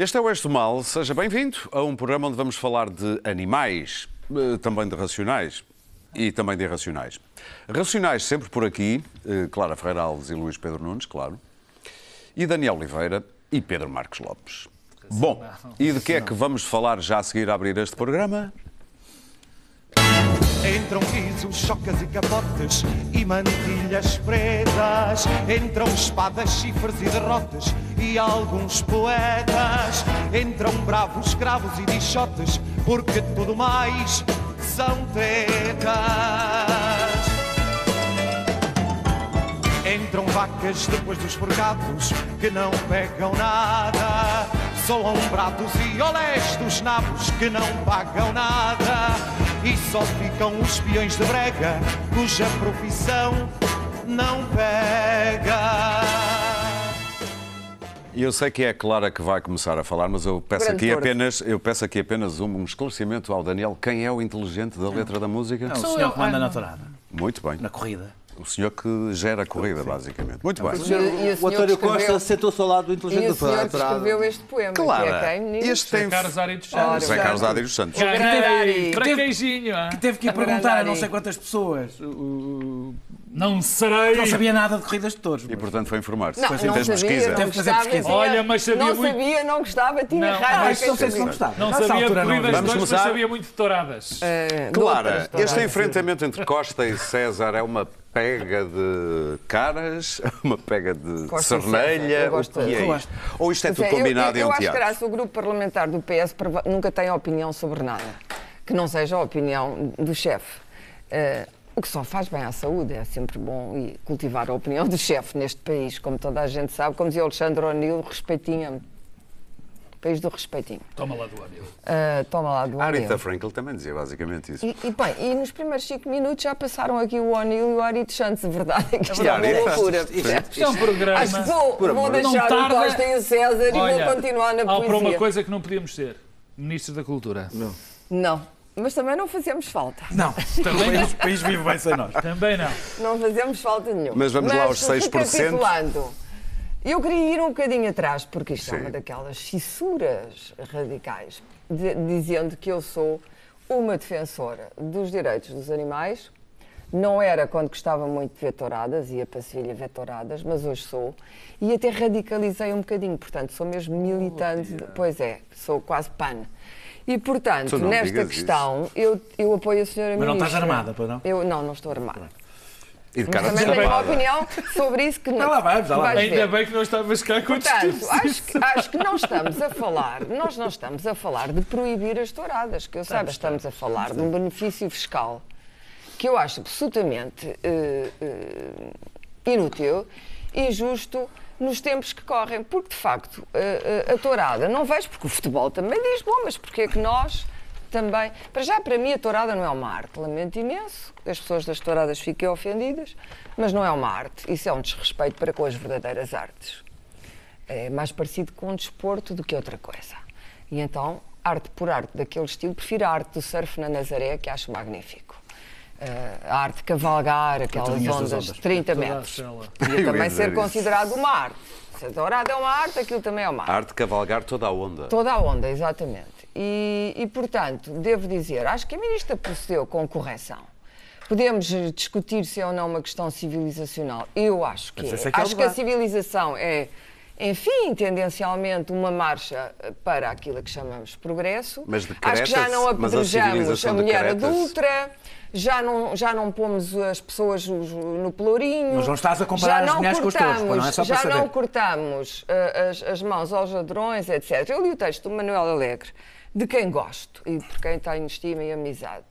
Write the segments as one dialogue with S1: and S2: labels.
S1: Este é o do Mal. Seja bem-vindo a um programa onde vamos falar de animais, eh, também de racionais e também de irracionais. Racionais sempre por aqui, eh, Clara Ferreira Alves e Luís Pedro Nunes, claro, e Daniel Oliveira e Pedro Marcos Lopes. Bom, e de que é que vamos falar já a seguir a abrir este programa?
S2: Entram risos, chocas e capotes e mantilhas pretas. Entram espadas, chifres e derrotas e alguns poetas. Entram bravos, escravos e bichotes, porque tudo mais são tretas. Entram vacas depois dos forcados que não pegam nada. Soam pratos e olés dos nabos que não pagam nada. E só ficam os peões de brega cuja profissão não pega.
S1: E eu sei que é a Clara que vai começar a falar, mas eu peço
S3: Grande
S1: aqui apenas, eu peço aqui apenas um, um esclarecimento ao Daniel. Quem é o inteligente da letra da música?
S4: Não, o
S5: Sou
S4: senhor
S5: eu.
S4: que manda
S5: Ah,
S4: na
S1: Muito bem.
S4: na corrida.
S1: O senhor que gera a corrida, basicamente. Muito bem.
S3: E o senhor
S6: O António
S3: que escreveu-
S6: Costa sentou-se ao lado do
S3: E
S6: inteligente
S3: o senhor que escreveu este poema,
S1: Clara,
S3: que é quem,
S1: este tem...
S5: Carlos Ari dos Santos.
S1: José Carlos Adi dos Santos.
S5: Ganhei!
S3: Que
S4: teve-. Teve que ir perguntar a não sei quantas pessoas. O- o-
S5: Não serei.
S4: Não sabia nada de corridas de touros.
S1: E, portanto, foi informar-se.
S3: Não,
S1: Fez
S3: não sabia,
S1: pesquisa.
S3: não
S4: Teve que fazer
S3: gostava,
S4: pesquisa.
S3: tinha-
S5: Olha, mas sabia
S3: Não
S5: muito-
S3: sabia, não gostava, tinha
S5: Não,
S3: raiva.
S4: Ah, isso não sei se não
S3: sabia.
S4: gostava.
S5: Não
S4: Nessa
S5: sabia de
S4: altura não.
S5: corridas de
S1: Vamos
S5: touros,
S1: começar?
S5: mas sabia muito de touradas.
S3: Eh,
S1: Clara,
S3: touradas.
S1: este enfrentamento entre Costa e César é uma pega de caras, uma pega de
S3: Costa e César, eu
S1: o
S3: gosto
S1: que é
S3: de-
S1: isto?
S4: Gosto.
S1: Ou isto é tudo
S3: dizer, eu-
S1: combinado
S3: eu,
S1: e é um
S3: acho que
S1: teatro?
S3: o grupo parlamentar do PS prova- nunca tem opinião sobre nada, que não seja a opinião do chefe. Eh, o que só faz bem à saúde, é sempre bom e cultivar a opinião do chefe neste país, como toda a gente sabe, como dizia o Alexandre O'Neill, respeitinho. País do respeitinho.
S5: Toma lá do Anil.
S3: Eh, toma lá do
S1: A
S3: O'Neill.
S1: Rita Frankel também dizia basicamente isso.
S3: E, e, bem, e nos primeiros cinco minutos já passaram aqui o O'Neill e o Ari de Santos. A verdade é que isto é uma loucura.
S5: Isto é um programa.
S3: Acho que vou, vou
S5: Não
S3: deixar
S5: tarda-
S3: o Costa e o César e
S5: Olha,
S3: vou continuar na
S5: Há para uma
S3: poesia.
S5: coisa que não podíamos ser. Ministros da Cultura.
S3: Não, mas também não fazemos falta.
S4: Não, país, o país vive bem sem nós.
S5: Também não.
S3: Não fazemos falta nenhuma.
S1: Mas vamos lá aos 6%.
S3: recapitulando, Eu queria ir um bocadinho atrás, porque isto é
S1: Sim.
S3: uma daquelas fissuras radicais, de- dizendo que eu sou uma defensora dos direitos dos animais. Não era quando gostava muito de ver touradas, ia para Sevilha ver touradas, mas hoje sou. E até radicalizei um bocadinho, portanto, sou mesmo militante. de- pois é, sou quase pan. E, portanto, nesta questão, eu, eu apoio a senhora
S4: Mas não estás
S3: Ministra.
S4: armada, pois não?
S3: Eu não, não estou armada.
S1: E de
S3: Mas
S1: cara
S3: também tenho uma opinião sobre isso que não.
S4: Lá já lá
S3: vais
S5: Ainda bem que não estavas cá com
S3: Portanto, acho que, acho que não estamos a falar, nós não estamos a falar de proibir as touradas, que eu saiba, estamos a falar de um benefício fiscal que eu acho absolutamente eh, eh, inútil e injusto nos tempos que correm, porque de facto eh, eh, a tourada, não vejo porque o futebol também diz, bom, mas porque é que nós também. Para já, para mim, a tourada não é uma arte. Lamento imenso que as pessoas das touradas fiquem ofendidas, mas não é uma arte. Isso é um desrespeito para com as verdadeiras artes. É mais parecido com um desporto do que outra coisa. E então, arte por arte daquele estilo, prefiro a arte do surf na Nazaré, que acho magnífico. Eh, a arte de cavalgar, aquelas ondas
S4: ondas.
S3: de 30
S5: Toda a
S3: metros. Podia também ser
S1: isso.
S3: considerado uma arte. Se a tourada é uma arte, aquilo também é uma arte.
S1: A arte de cavalgar toda a onda.
S3: Toda a onda, exatamente. E, e, portanto, devo dizer, acho que a ministra procedeu com correção. Podemos discutir se é ou não uma questão civilizacional. Eu acho que é.
S4: é que é
S3: acho que a civilização é, enfim, tendencialmente uma marcha eh, para aquilo que chamamos progresso.
S1: Mas
S3: acho que já não
S1: mas a
S3: apedrejamos
S1: civilização
S3: a mulher adulta, já não, já não pomos as pessoas no pelourinho.
S4: Mas não estás a comparar
S3: já
S4: as
S3: não
S4: mulheres com os touros, não é só para
S3: já não
S4: saber.
S3: cortamos eh, as, as mãos aos ladrões, etc. Eu li o texto do Manuel Alegre, de quem gosto e por quem tenho estima e amizade.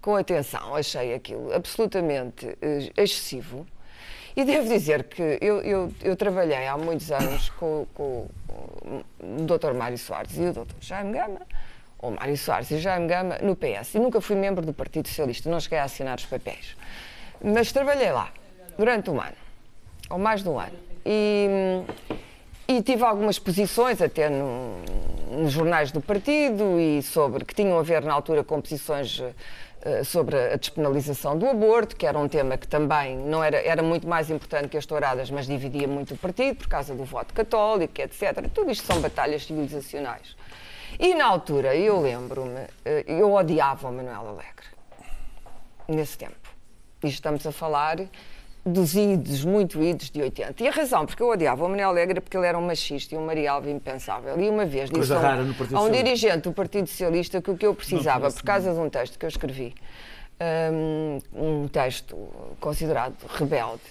S3: Com atenção, achei aquilo absolutamente eh, excessivo. E devo dizer que eu, eu, eu trabalhei há muitos anos com, com o Dr. Mário Soares e o Dr. Jaime Gama, ou Mário Soares e Jaime Gama, no PS. E nunca fui membro do Partido Socialista, não cheguei a assinar os papéis. Mas trabalhei lá durante um ano, ou mais de um ano. E, e tive algumas posições até no- nos jornais do partido e sobre que tinham a ver na altura com posições eh, sobre a despenalização do aborto, que era um tema que também não era, era muito mais importante que as touradas, mas dividia muito o partido por causa do voto católico, etc. Tudo isto são batalhas civilizacionais. E na altura, eu lembro-me, eh, eu odiava o Manuel Alegre, nesse tempo. E estamos a falar dos idos, muito idos de 80. E a razão porque eu odiava o Manuel Alegre é porque ele era um machista e um marialvo impensável. E uma vez disse a um, a um dirigente do Partido Socialista que o que eu precisava, por causa de um texto que eu escrevi, um, um texto considerado rebelde,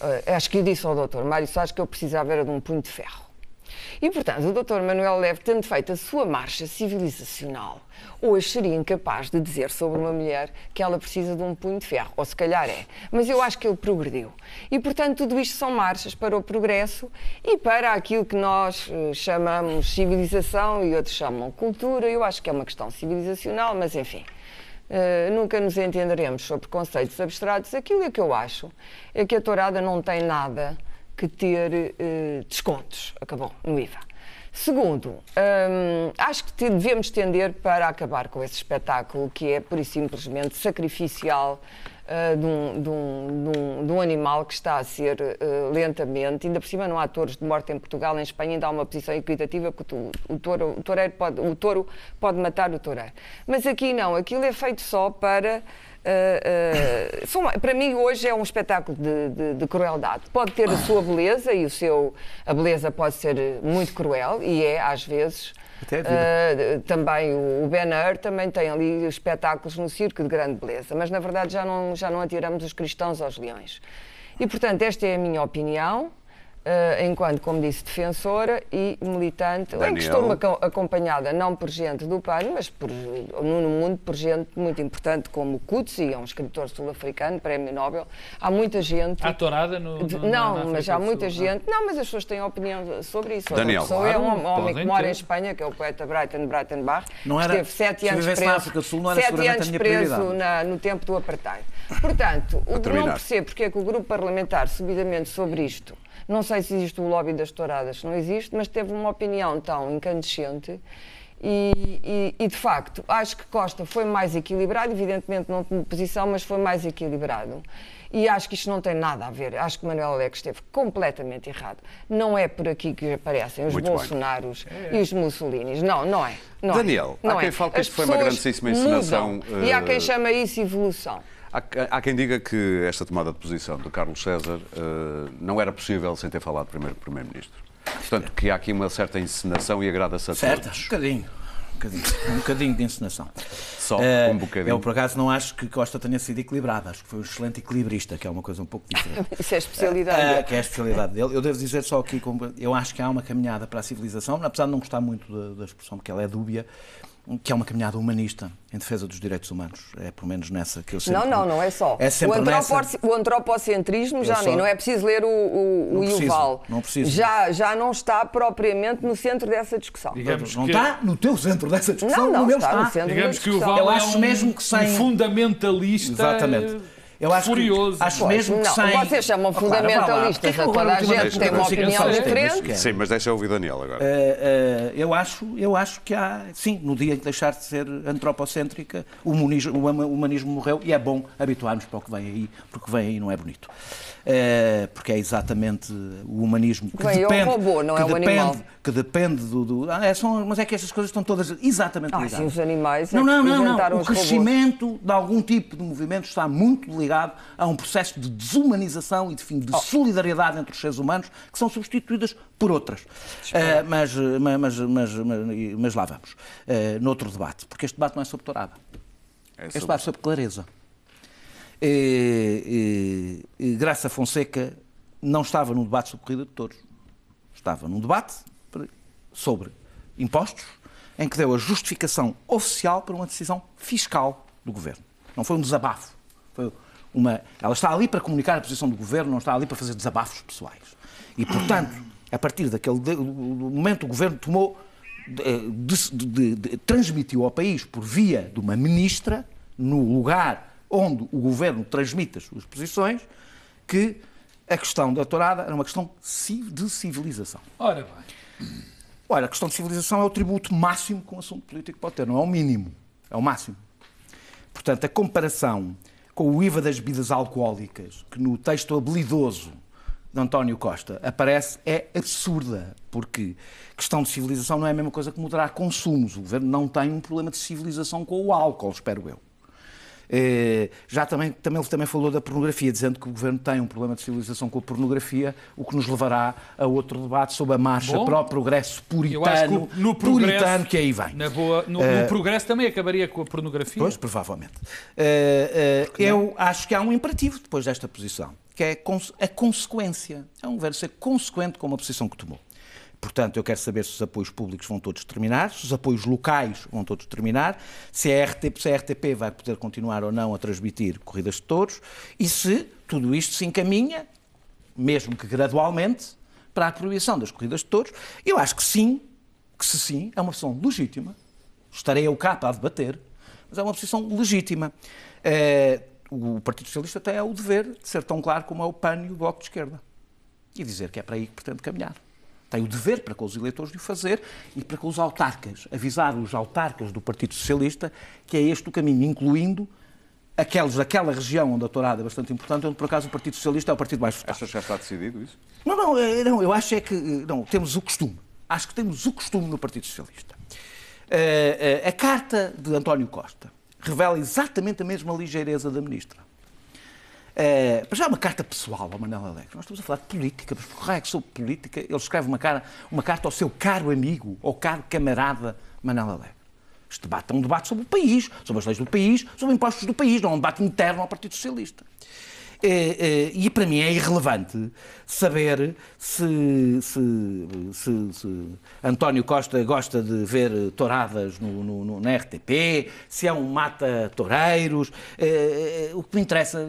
S3: eh, acho que eu disse ao doutor Mário Soares que eu precisava era de um punho de ferro. E, portanto, o Dr. Manuel Leve, tendo feito a sua marcha civilizacional, hoje seria incapaz de dizer sobre uma mulher que ela precisa de um punho de ferro, ou se calhar é. Mas eu acho que ele progrediu. E, portanto, tudo isto são marchas para o progresso e para aquilo que nós eh, chamamos civilização e outros chamam cultura. Eu acho que é uma questão civilizacional, mas enfim. Uh, nunca nos entenderemos sobre conceitos abstratos. Aquilo é que eu acho é que a tourada não tem nada que ter uh, descontos. Acabou, no IVA. Segundo, hum, acho que devemos tender para acabar com esse espetáculo que é, pura e simplesmente, sacrificial uh, de, um, de um- de um- de um animal que está a ser uh, lentamente, ainda por cima não há touros de morte em Portugal, em Espanha ainda há uma posição equitativa porque o, o, touro, o, toureiro pode, o touro pode matar o toureiro. Mas aqui não, aquilo é feito só para... Uh, uh, são- para mim hoje é um espetáculo de, de- de crueldade. Pode ter a sua beleza e o seu a beleza pode ser muito cruel e é às vezes. Uh, também o, o Ben Hur também tem ali espetáculos no circo de grande beleza, mas na verdade já não já não atiramos os cristãos aos leões. E portanto esta é a minha opinião. Uh, enquanto, como disse, defensora e militante, em que
S1: Daniel.
S3: estou aco- acompanhada não por gente do PAN, mas por, no mundo por gente muito importante como Kutsi, é um escritor sul-africano, prémio Nobel. Há muita gente.
S5: Há tourada no.
S3: de-
S5: no-
S3: não,
S5: na
S3: mas há muita
S5: Sul, não?
S3: gente. Não, mas as pessoas têm opinião sobre isso.
S1: Daniel,
S3: pessoa é um
S5: claro,
S3: hom- homem
S5: podem
S3: que mora
S5: ter.
S3: em Espanha, que é o poeta Brighton Breitenbach.
S4: Não
S3: que
S4: era-
S3: Esteve sete
S4: se
S3: anos preso,
S4: na África do Sul, não era
S3: sete anos preso na- no tempo do apartheid. Portanto, o que não percebo porque é que o grupo parlamentar, subidamente sobre isto, não sei se existe o lobby das touradas, não existe, mas teve uma opinião tão incandescente. E, e- e, de facto, acho que Costa foi mais equilibrado, evidentemente não tomou posição, mas foi mais equilibrado. E acho que isto não tem nada a ver. Acho que Manuel Alex esteve completamente errado. Não é por aqui que aparecem os
S1: Muito.
S3: Bolsonaros e os Mussolinis. Não, não é. Não é.
S1: Daniel, há
S3: não
S1: quem
S3: é.
S1: fale que isto foi uma grandíssima encenação.
S3: E há quem
S1: eh,
S3: chama isso evolução.
S1: Há, há quem diga que esta tomada de posição de Carlos César eh, não era possível sem ter falado primeiro com o Primeiro-Ministro. Portanto, que há aqui uma certa encenação e agrada-se a
S4: Certo? Um
S1: todos.
S4: bocadinho. Um bocadinho, um bocadinho de encenação.
S1: Só
S4: Eh,
S1: um bocadinho.
S4: Eu, por acaso, não acho que Costa tenha sido equilibrado. Acho que foi um excelente equilibrista, que é uma coisa um pouco diferente.
S3: Isso é a especialidade. Dele.
S4: que é a especialidade dele. Eu devo dizer só aqui, eu acho que há uma caminhada para a civilização, apesar de não gostar muito da, da expressão, porque ela é dúbia, que é uma caminhada humanista em defesa dos direitos humanos. É pelo menos nessa que eu sempre...
S3: Não, não, não é só.
S4: É sempre
S3: o,
S4: nessa...
S3: antropoci- o antropocentrismo já
S4: Eu
S3: nem,
S4: só-
S3: não é preciso ler o, o, o
S4: Não preciso,
S3: Yuval.
S4: não preciso.
S3: Já, já não está propriamente no centro dessa discussão.
S5: Digamos
S4: Não
S5: que,
S4: está no teu centro dessa discussão,
S3: Não, não,
S4: no meu
S3: está
S4: está.
S3: no centro
S5: digamos
S3: da
S5: que o
S3: discussão.
S5: Val
S4: Eu
S5: é
S4: acho
S5: um,
S4: mesmo que sem-
S5: um fundamentalista
S4: Exatamente. Eu acho
S5: furioso.
S4: Que, acho
S3: Pois,
S4: mesmo que
S3: não,
S4: sem...
S3: vocês chamam
S4: claro,
S3: fundamentalistas
S4: É
S3: a toda a gente, tem uma opinião diferente.
S1: Sim, mas deixa eu ouvir Daniel agora.
S4: Eh, eh, eu, acho, eu acho que há, sim, no dia em que deixar de ser antropocêntrica, o humanismo, o huma- humanismo morreu e é bom habituarmos para o que vem aí, porque o que vem aí não é bonito. Eh, porque é exatamente o humanismo que
S3: Vem, é o
S4: depende,
S3: robô, não
S4: que
S3: é o
S4: depende,
S3: animal.
S4: que depende do. do- ah, é, são, mas é que estas coisas estão todas exatamente
S3: Ah,
S4: ligadas.
S3: sim, os animais é
S4: Não, não, não, não. O
S3: os robôs.
S4: crescimento de algum tipo de movimento está muito ligado a um processo de desumanização e de, fim,
S3: Oh.
S4: de solidariedade entre os seres humanos que são substituídas por outras. Eh, mas, mas, mas, mas, mas- mas lá vamos. Eh, noutro debate, porque este debate não é sobre tourada.
S1: É
S4: Este
S1: sobre-
S4: debate é sobre clareza. E, Graça Fonseca não estava num debate sobre corrida de touros. Estava num debate sobre impostos, em que deu a justificação oficial para uma decisão fiscal do governo. Não foi um desabafo. Foi uma... Ela está ali para comunicar a posição do governo, não está ali para fazer desabafos pessois. E, portanto, a partir daquele momento, o governo tomou de- de- de- de- transmitiu ao país por via de uma ministra, no lugar onde o governo transmite as suas posições, que a questão da tourada era uma questão de civilização.
S5: Ora bem.
S4: Olha, a questão de civilização é o tributo máximo que um assunto político pode ter, não é o mínimo, é o máximo. portanto, a comparação com o IVA das bebidas alcoólicas, que no texto habilidoso de António Costa aparece, é absurda, porque questão de civilização não é a mesma coisa que moderar consumos. O governo não tem um problema de civilização com o álcool, espero eu. Eh, Já também, também, ele também falou da pornografia, dizendo que o governo tem um problema de civilização com a pornografia, o que nos levará a outro debate sobre a marcha
S5: Bom,
S4: para o progresso
S5: acho que
S4: puritano,
S5: no progresso,
S4: puritano que aí vem.
S5: Na boa, no, no progresso também acabaria com a pornografia.
S4: Pois, provavelmente. Eh, eh, eu acho que há um imperativo depois desta posição, que é a consequência. É um governo ser consequente com uma posição que tomou. Portanto, eu quero saber se os apoios públicos vão todos terminar, se os apoios locais vão todos terminar, se a RTP, se a RTP vai poder continuar ou não a transmitir corridas de touros e se tudo isto se encaminha, mesmo que gradualmente, para a proibição das corridas de touros. Eu acho que sim, que se sim, é uma posição legítima. Estarei eu cá para debater, mas é uma posição legítima. Eh, o Partido Socialista tem o dever de ser tão claro como é o PAN e o Bloco de Esquerda. E dizer que é para aí que pretende caminhar. Tem o dever para com os eleitores de o fazer e para com os autarcas. Avisar os autarcas do Partido Socialista que é este o caminho, incluindo aqueles daquela região onde a tourada é bastante importante, onde por acaso o Partido Socialista é o partido mais votado.
S1: Achas que já está decidido isso?
S4: Não, não, eh, não, eu acho é que eh, não, temos o costume. Acho que temos o costume no Partido Socialista. Eh, a carta de António Costa revela exatamente a mesma ligeireza da ministra. Mas já é uma carta pessoal ao Manuel Alegre. Nós estamos a falar de política, mas por raio que sobre política, ele escreve uma, cara, uma carta ao seu caro amigo, ao caro camarada Manuel Alegre. Este debate é um debate sobre o país, sobre as leis do país, sobre impostos do país, não é um debate interno ao Partido Socialista. Eh, eh, E para mim é irrelevante saber se, se- se- se António Costa gosta de ver touradas no, no- no- na RTP, se é um mata-toureiros. Eh, O que me interessa,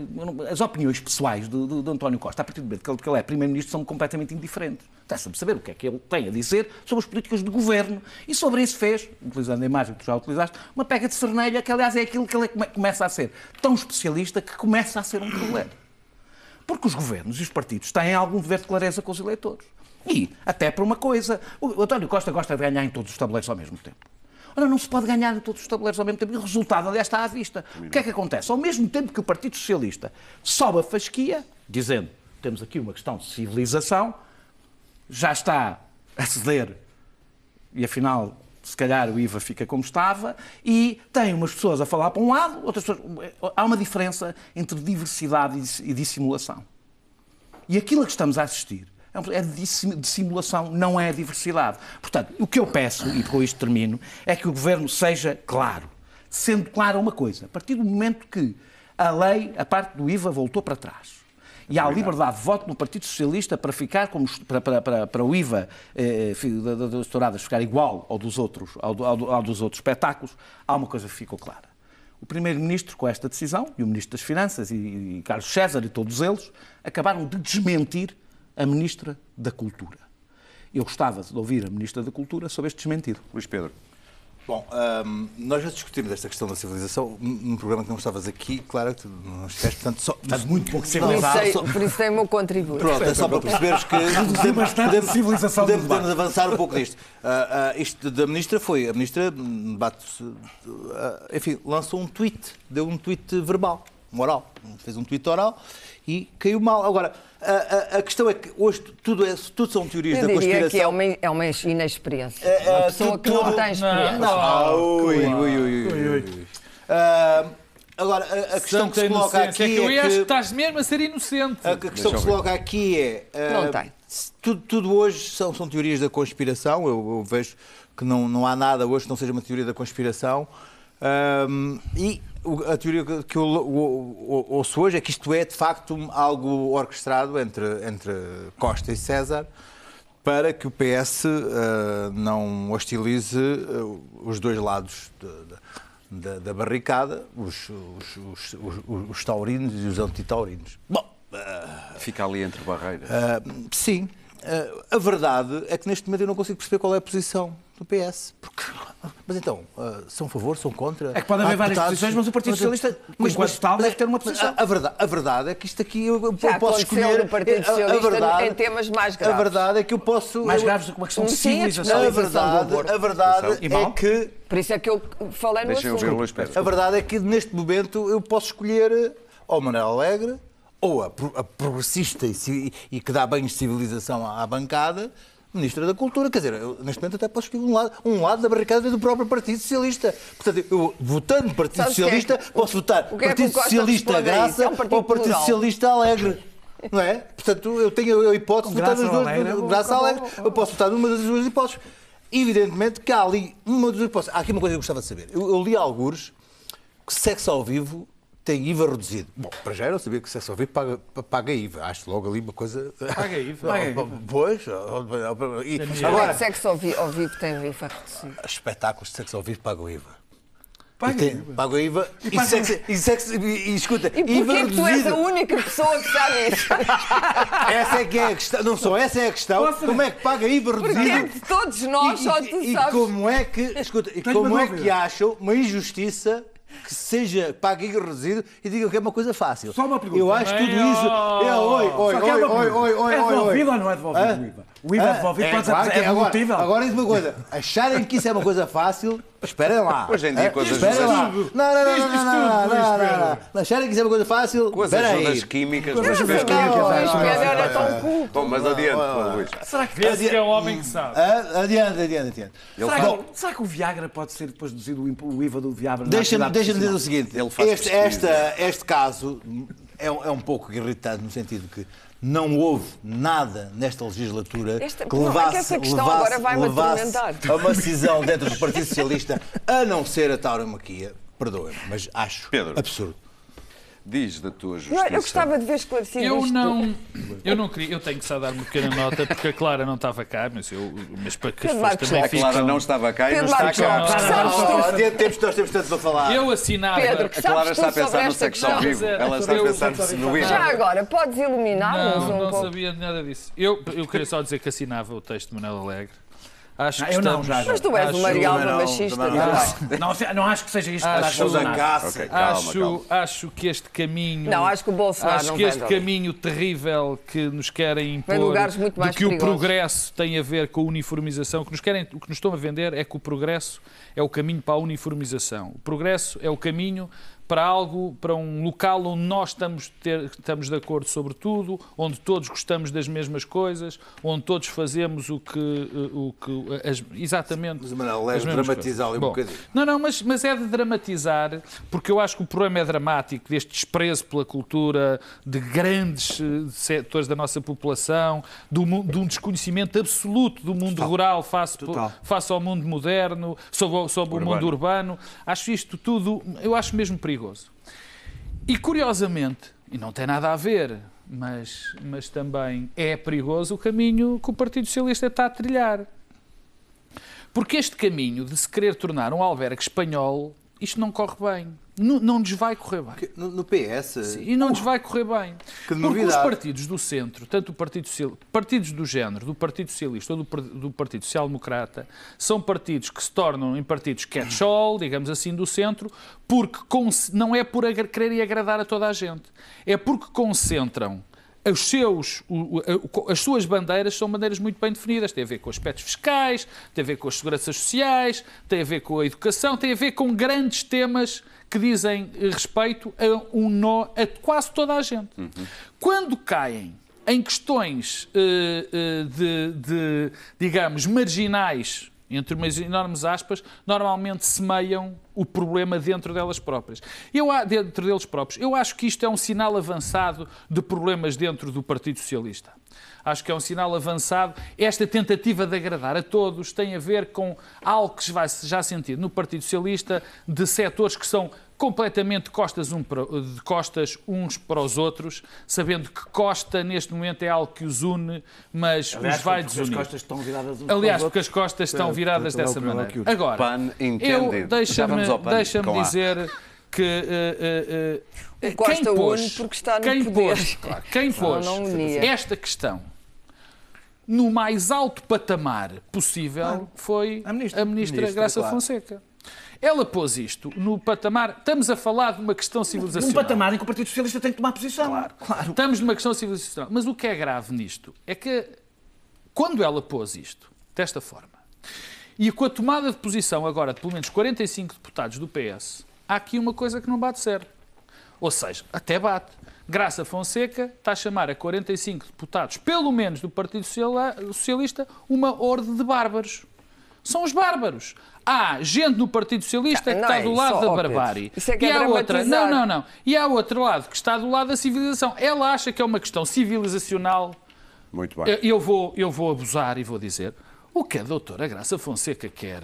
S4: as opiniões pessoais de António Costa, a partir do momento que ele, que ele é Primeiro-Ministro, são completamente indiferentes. Interessa-me saber o que é que ele tem a dizer sobre as políticas de governo. E sobre isso fez, utilizando a imagem que já utilizaste, uma pega de cernelha, que aliás é aquilo que ele come- começa a ser tão especialista que começa a ser um problema. Porque os governos e os partidos têm algum dever de clareza com os eleitores. E, até por uma coisa, o António Costa gosta de ganhar em todos os tabuleiros ao mesmo tempo. Ora, não se pode ganhar em todos os tabuleiros ao mesmo tempo. E o resultado, aliás, está à vista. O que é que acontece? Ao mesmo tempo que o Partido Socialista sobe a fasquia, dizendo temos aqui uma questão de civilização, já está a ceder e afinal, se calhar o IVA fica como estava, e tem umas pessoas a falar para um lado, outras pessoas. Há uma diferença entre diversidade e diss- dissimulação. E aquilo a que estamos a assistir é é dissimulação, não é diversidade. Portanto, o que eu peço, e com isto termino, é que o governo seja claro. Sendo clara uma coisa, a partir do momento que a lei, a parte do IVA, voltou para trás. E há liberdade de voto no Partido Socialista para ficar como para, para, para, para o IVA eh, das touradas ficar igual ao dos outros ao, ao ao dos outros espetáculos. Há uma coisa que ficou clara. O Primeiro-Ministro, com esta decisão, e o Ministro das Finanças, e, e Carlos César, e todos eles, acabaram de desmentir a Ministra da Cultura. Eu gostava de ouvir a Ministra da Cultura sobre este desmentido.
S1: Luís Pedro.
S6: Bom, ahm, nós já discutimos esta questão da civilização num programa que não estavas aqui, claro que tu não estiveste, portanto, só.
S4: Estás muito pouco
S3: Por
S4: civilizado.
S3: isso, tem- por isso tem o meu contributo.
S6: Pronto, é só para perceberes que podemos,
S4: bastante a civilização do
S6: podemos,
S4: debate.
S6: podemos avançar um pouco disto. Ah, ah, isto da ministra foi, a ministra hum, debate, ah, enfim, lançou um tweet, deu um tweet verbal, um oral, fez um tweet oral e caiu mal. Agora, a, a- a questão é que hoje tudo, é, tudo são teorias
S3: Eu
S6: da conspiração.
S3: que é uma, é uma inexperiência.
S6: É,
S3: uma
S6: é,
S3: pessoa que não tem experiência.
S6: Ah, ui, ui, ui, ui, ui. Ah, agora, a, a questão que se coloca aqui
S5: é que eu
S6: é
S5: acho que
S6: que...
S5: estás mesmo a ser inocente.
S6: A questão que se coloca aqui é. ah,
S3: Não tem.
S6: Tudo, tudo hoje são, são teorias da conspiração. Eu, eu vejo que não, não há nada hoje que não seja uma teoria da conspiração. Ahm, e a teoria que- eu ouço hoje é que isto é, de facto, um- algo orquestrado entre, entre Costa e César para que o PS ah, não hostilize ah, os dois lados de- de- da, da barricada, os, os, os, os- os taurinos e os antitaurinos. Bom,
S1: Fica ali entre barreiras.
S6: ah, sim. A verdade é que neste momento eu não consigo perceber qual é a posição no PS. Porque... Mas então, ah, são a favor, são contra?
S4: É que pode haver várias posições, mas o Partido Socialista, enquanto tal, deve ter uma posição.
S6: A, a verdade, a verdade é que isto aqui eu,
S3: Já
S6: posso escolher.
S3: no Partido
S6: a- a
S3: Socialista
S6: verdade-
S3: em temas mais
S6: A
S3: graves.
S6: verdade é que eu posso.
S4: Mais graves do que uma questão de
S3: é
S4: civilização.
S6: A
S3: Civilização do
S6: verdade, a verdade é que
S3: Por isso é que eu falei no
S1: o
S3: assunto.
S6: A verdade é que neste momento eu posso escolher ou Manuel Alegre ou a, pro- a progressista e, e que dá banhos de civilização à, à bancada, Ministra da Cultura. Quer dizer, eu, neste momento até posso escolher um lado, um lado da barricada do próprio Partido Socialista. Portanto, eu votando no Partido
S3: Sabes o é que-
S6: Socialista, posso votar
S3: o que é que
S6: Partido
S3: o
S6: Socialista? Graça
S3: É um partido
S6: ou Partido
S3: plural.
S6: Socialista Alegre. Não é? Portanto, eu tenho a hipótese de votar nas duas.
S4: Alegre,
S6: Graça Alegre. Eu posso votar numa das duas hipóteses. Evidentemente que há ali uma das hipóteses. Há aqui uma coisa que eu gostava de saber. Eu, eu li algures que sexo ao vivo tem IVA reduzido. Bom, para já eu não sabia que sexo ao vivo paga, paga IVA. Acho logo ali uma coisa.
S5: Paga IVA.
S6: Paga IVA. Pois. E,
S3: Agora, sexo ao, vi ao vivo tem rifa reduzido.
S6: espetáculos de sexo ao vivo pagam IVA.
S4: Paga
S6: E tem-
S4: IVA.
S6: Pagam IVA e,
S4: paga-
S6: sexo, e, sexo, e, e escuta,
S3: E
S6: IVA
S3: porquê que tu és
S6: reduzido.
S3: a única pessoa que sabe isso?
S6: Essa é que é a questão. Não só essa é a questão.
S4: Posso-
S6: Como é que paga IVA reduzido?
S3: que todos nós só tu
S6: e, e
S3: sabes?
S6: como é que, escuta, e como é que acham uma injustiça que seja paga e reduzido e digam que é uma coisa fácil?
S4: Só uma pergunta.
S6: Eu acho tudo
S5: Bem,
S6: isso. É, oi, oi,
S4: que é
S6: oi, oi,
S4: pergunta.
S6: oi, oi,
S4: É
S6: oi,
S4: devolvido
S6: oi.
S4: ou não é devolvido o IVA? O IVA é devolvido, pode
S6: claro
S4: dizer,
S6: que
S4: é
S6: agora,
S4: devolutível.
S6: agora diz uma coisa. Acharem que isso é uma coisa fácil, esperem lá.
S1: Hoje em dia, com as
S6: Esperem
S1: ajudas-
S6: lá. Não, não, não, não, não,
S5: tudo,
S6: não, não, não, não. Acharem que isso é uma coisa fácil,
S1: Com as
S6: espera
S1: ajudas
S6: aí.
S1: químicas,
S4: Com as
S1: mas
S4: ajudas químicas, é, é, é, é.
S1: Bom, mas adiante, Luís.
S4: Será que,
S5: que é o homem que sabe.
S6: Hã? Adiante, adiante, adiante.
S4: Será, que, o Viagra pode ser depois deduzido o IVA do Viagra?
S6: Deixa-me dizer o seguinte:
S1: Ele faz
S6: este, caso é, um- é um pouco irritante no sentido que não houve nada nesta legislatura
S3: Esta-
S6: que
S3: não, é que
S6: levasse, levasse-
S3: agora vai-me
S6: levasse
S3: atormentar.
S6: a uma decisão dentro do Partido Socialista, a não ser a tauromaquia. Perdoem-me, mas acho
S1: Pedro.
S6: absurdo.
S1: Diz da tua
S3: Não,
S1: justiça.
S3: eu gostava de ver esclarecido
S5: Eu
S3: isto.
S5: não, eu não queria, eu tenho que só dar uma pequena nota porque a Clara não estava cá, mas, eu, mas para que as
S3: Pedro
S5: pessoas
S3: Marcos
S5: também
S1: A Clara
S5: ficam.
S1: não estava cá e não
S3: Pedro
S1: está
S3: Marcos
S1: cá.
S3: Lopes,
S5: Não,
S3: sabes
S5: não,
S3: tu-
S6: temos, nós temos tanto para falar.
S5: Eu assinava.
S3: Pedro, que
S1: A Clara está a pensar no sexo ao vivo. Ela está a
S5: eu-
S1: pensar no
S3: Já
S1: IVA.
S3: agora, podes iluminar-nos
S5: Não,
S3: um
S5: não
S3: pouco?
S5: sabia nada disso. Eu, eu queria só dizer que assinava o texto de Manuel Alegre. Acho
S4: Não,
S5: que
S4: eu não,
S5: estamos,
S4: já, já.
S3: Mas tu és
S5: acho-
S3: o Marialva
S6: não,
S3: machista.
S6: também não.
S4: Não, não, não acho que seja isto que
S5: Acho-
S4: está a
S6: Sou da
S4: funcionar.
S6: caça.
S1: Ok, calma,
S5: acho,
S1: calma.
S5: acho que este caminho.
S3: Não, acho que o Bolsonaro
S5: Acho que este caminho terrível que nos querem impor,
S3: lugares muito mais
S5: de que o
S3: perigosos.
S5: progresso tem a ver com a uniformização, o que nos querem, o que nos estão a vender é que o progresso é o caminho para a uniformização. O progresso é o caminho para algo, para um local onde nós estamos, ter- estamos de acordo sobre tudo, onde todos gostamos das mesmas coisas, onde todos fazemos o que, eh, o que as- exatamente.
S6: Mas, Manuel,
S5: mesmas
S6: dramatizar um bocadinho.
S5: não, não, mas, mas é de dramatizar, porque eu acho que o problema é dramático, deste desprezo pela cultura de grandes eh, setores da nossa população, do de um desconhecimento absoluto do mundo rural face,
S4: Total.
S5: face ao mundo moderno, sobre, o- sobre o mundo urbano. Acho isto tudo, eu acho mesmo perigoso. E curiosamente, e não tem nada a ver, mas, mas também é perigoso o caminho que o Partido Socialista está a trilhar. Porque este caminho de se querer tornar um albergue espanhol, isto não corre bem. Não, não nos vai correr bem.
S6: No, no PS,
S5: E não nos vai correr bem.
S6: Que
S5: Porque os partidos do centro, tanto o Partido Social, partidos do género, do Partido Socialista ou do, do Partido Social Democrata, são partidos que se tornam em partidos catch-all, digamos assim, do centro, porque não é por quererem agradar a toda a gente. É porque concentram os seus, as suas bandeiras são bandeiras muito bem definidas. Tem a ver com aspectos fiscais, tem a ver com as seguranças sociais, tem a ver com a educação, tem a ver com grandes temas que dizem respeito a um nó a quase toda a gente. Quando caem em questões eh, eh, de, de, digamos, marginais, entre umas enormes aspas, normalmente semeiam o problema dentro delas próprias. Eu, dentro deles próprios. Eu acho que isto é um sinal avançado de problemas dentro do Partido Socialista. Acho que é um sinal avançado. Esta tentativa de agradar a todos tem a ver com algo que se vai já sentir no Partido Socialista de setores que são completamente costas, um para- de costas uns para os outros, sabendo que Costa neste momento é algo que os une, mas
S4: Aliás,
S5: os vai
S4: porque as
S5: desunir.
S4: costas estão viradas uns
S5: Aliás, porque as costas estão viradas
S4: é
S5: dessa maneira. Agora, eu deixa-me deixa dizer que eh,
S3: O Costa
S5: quem pôs,
S3: porque está no
S5: quem
S3: poder.
S5: pôs, claro, quem pôs
S3: não
S5: esta questão no mais alto patamar possível, foi
S4: A ministra.
S5: a ministra,
S6: Ministra,
S5: Graça
S6: claro.
S5: Fonseca. Ela pôs isto no patamar. Estamos a falar de uma questão
S4: Um
S5: civilizacional.
S4: patamar em que o Partido Socialista tem que tomar posição. Claro.
S5: Estamos numa questão civilizacional. Mas o que é grave nisto é que, quando ela pôs isto desta forma, e com a tomada de posição agora de pelo menos 45 deputados do PS, há aqui uma coisa que não bate certo. Ou seja, até bate. Graça Fonseca está a chamar a 45 deputados, pelo menos do Partido Socialista, uma horde de bárbaros. São os bárbaros. Há gente no Partido Socialista que
S3: Não
S5: está
S3: é
S5: do lado da barbárie.
S3: Isso é que
S5: e
S3: é
S5: há outra. Não, não, não. E há outro lado que está do lado da civilização. Ela acha que é uma questão civilizacional.
S1: Muito bem.
S5: Eu- Eu vou, eu vou abusar e vou dizer o que a doutora Graça Fonseca quer,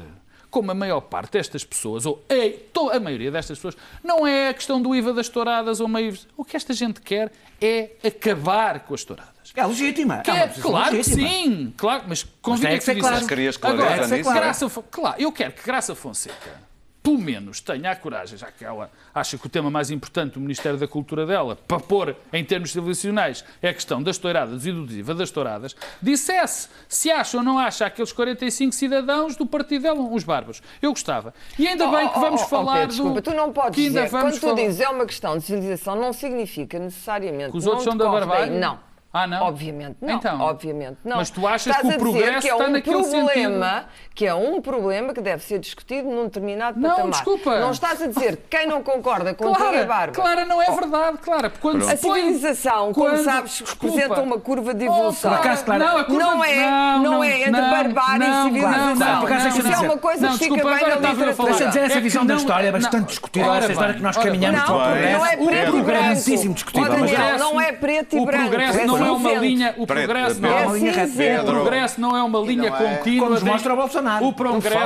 S5: como a maior parte destas pessoas, ou ei, to- a maioria destas pessoas, não é a questão do IVA das touradas ou meio. O que esta gente quer é acabar com as touradas.
S4: É legítima.
S5: Que
S4: é
S5: é, claro que
S4: legítima.
S5: sim, claro, mas convinha
S4: tem que
S5: que
S4: ser
S5: se
S4: claro.
S5: dissesse.
S1: Querias clareza
S5: Agora,
S1: nisso.
S5: Graça claro, eu quero que Graça Fonseca, pelo menos, tenha a coragem, já que ela acha que o tema mais importante do Ministério da Cultura dela, para pôr em termos civilizacionais, é a questão das touradas e do IVA das touradas, dissesse se acha ou não acha aqueles 45 cidadãos do partido dela, os bárbaros. Eu gostava. E ainda bem que
S3: Oh, oh,
S5: vamos
S3: oh, oh,
S5: falar
S3: Pedro, desculpa,
S5: do...
S3: tu não podes dizer, quando tu
S5: falar-
S3: dizes é uma questão de civilização, não significa necessariamente
S5: Que os outros são da barbárie?
S3: Não.
S5: Ah, não?
S3: Obviamente não.
S5: Então.
S3: obviamente não.
S5: Mas tu achas
S3: Estás
S5: que o
S3: a dizer
S5: progresso
S3: que é
S5: está
S3: um
S5: naquele
S3: problema, Que é um problema que deve ser discutido num determinado
S5: Não,
S3: patamar.
S5: desculpa.
S3: Não estás a dizer que quem não concorda é
S5: Clara,
S3: bárbaro.
S5: Clara, não é verdade, Clara. porque Quando
S3: A civilização, como
S5: quando-
S3: sabes,
S5: Desculpa.
S3: representa uma curva de evolução.
S5: Oh,
S4: Por acaso, Clara,
S5: não, a curva-
S3: Não é- não é entre barbárie e
S5: não,
S3: civilização.
S5: não, não,
S4: Por acaso,
S5: não,
S4: deixa-me
S5: não.
S4: dizer.
S3: uma coisa
S5: Não,
S3: que fica
S5: desculpa,
S3: bem na
S5: a
S3: literatura.
S4: Deixa-me dizer, essa
S5: É
S4: visão da
S5: não-
S4: história é
S5: não-
S4: bastante discutível.
S5: Ora
S4: Essa história que nós caminhamos para o
S3: Não,
S4: progresso.
S3: não é preto
S4: é
S3: e branco. Daniel,
S4: já-
S3: não é preto e
S5: o
S3: branco. É
S5: não é uma linha, o
S1: Preto,
S5: progresso não é
S3: É
S4: uma linha reta.
S5: O progresso não é uma linha
S6: é-
S5: contínua.
S4: Como mostra o Bolsonaro.
S5: O progresso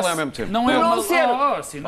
S5: não é uma assim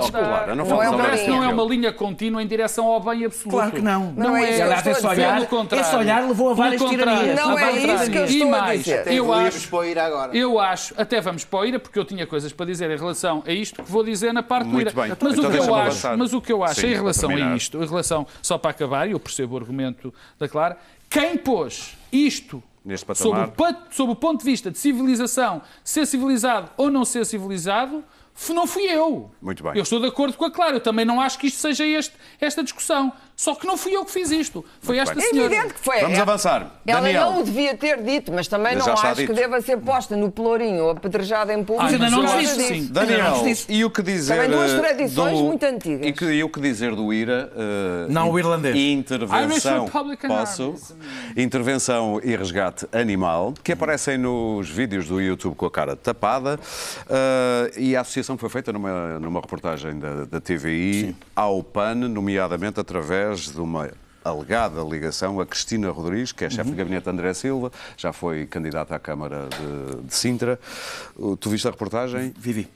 S5: não o é uma linha contínua em direção ao bem absoluto.
S4: Claro que não.
S3: Não é eu
S4: Aliás, esse olhar,
S5: Pelo contrário.
S4: esse olhar levou a várias tiranias.
S3: Não é isso que eu.
S5: E
S3: estou a
S5: mais,
S3: dizer.
S5: Eu acho,
S6: para o ir agora.
S5: eu acho, até vamos para o IRA, porque eu tinha coisas para dizer em relação a isto que vou dizer na parte
S1: Muito
S5: do IRA.
S1: bem.
S5: Mas,
S1: Então
S5: o que eu acho, mas o que eu acho
S1: Sim,
S5: em relação a isto, em relação, só para acabar, e eu percebo o argumento da Clara, quem pôs isto
S1: patamar.
S5: sob o, sob o ponto de vista de civilização, ser civilizado ou não ser civilizado, não fui eu.
S1: Muito bem.
S5: Eu estou de acordo com a Clara. Eu também não acho que isto seja este- esta discussão. Só que não fui eu que fiz isto. Foi esta
S1: bem.
S3: É
S5: senhora.
S3: evidente que foi.
S1: Vamos
S3: ela-
S1: avançar.
S3: Ela
S1: Daniel.
S3: não o devia ter dito, mas também
S1: Mas
S3: não acho que
S1: dito.
S3: deva ser posta no pelourinho ou apedrejada em público.
S5: Ah,
S4: ainda não
S3: causa
S4: disse,
S5: sim.
S4: Ainda não
S1: Daniel,
S4: nos disse.
S1: e o que dizer
S3: Também duas
S1: eh,
S3: tradições
S1: do-
S3: muito antigas.
S1: E, que- e o que dizer do IRA? eh,
S4: Não o irlandês.
S1: Intervenção. Posso? Intervenção e resgate animal, que aparecem nos vídeos do YouTube com a cara tapada. eh, e a associação foi feita numa, numa reportagem da, da TVI ao PAN, nomeadamente através de uma alegada ligação a Cristina Rodrigues, que é chefe de gabinete de André Silva, já foi candidata à Câmara de, de Sintra. Uh, Tu viste a reportagem?
S4: Vivi.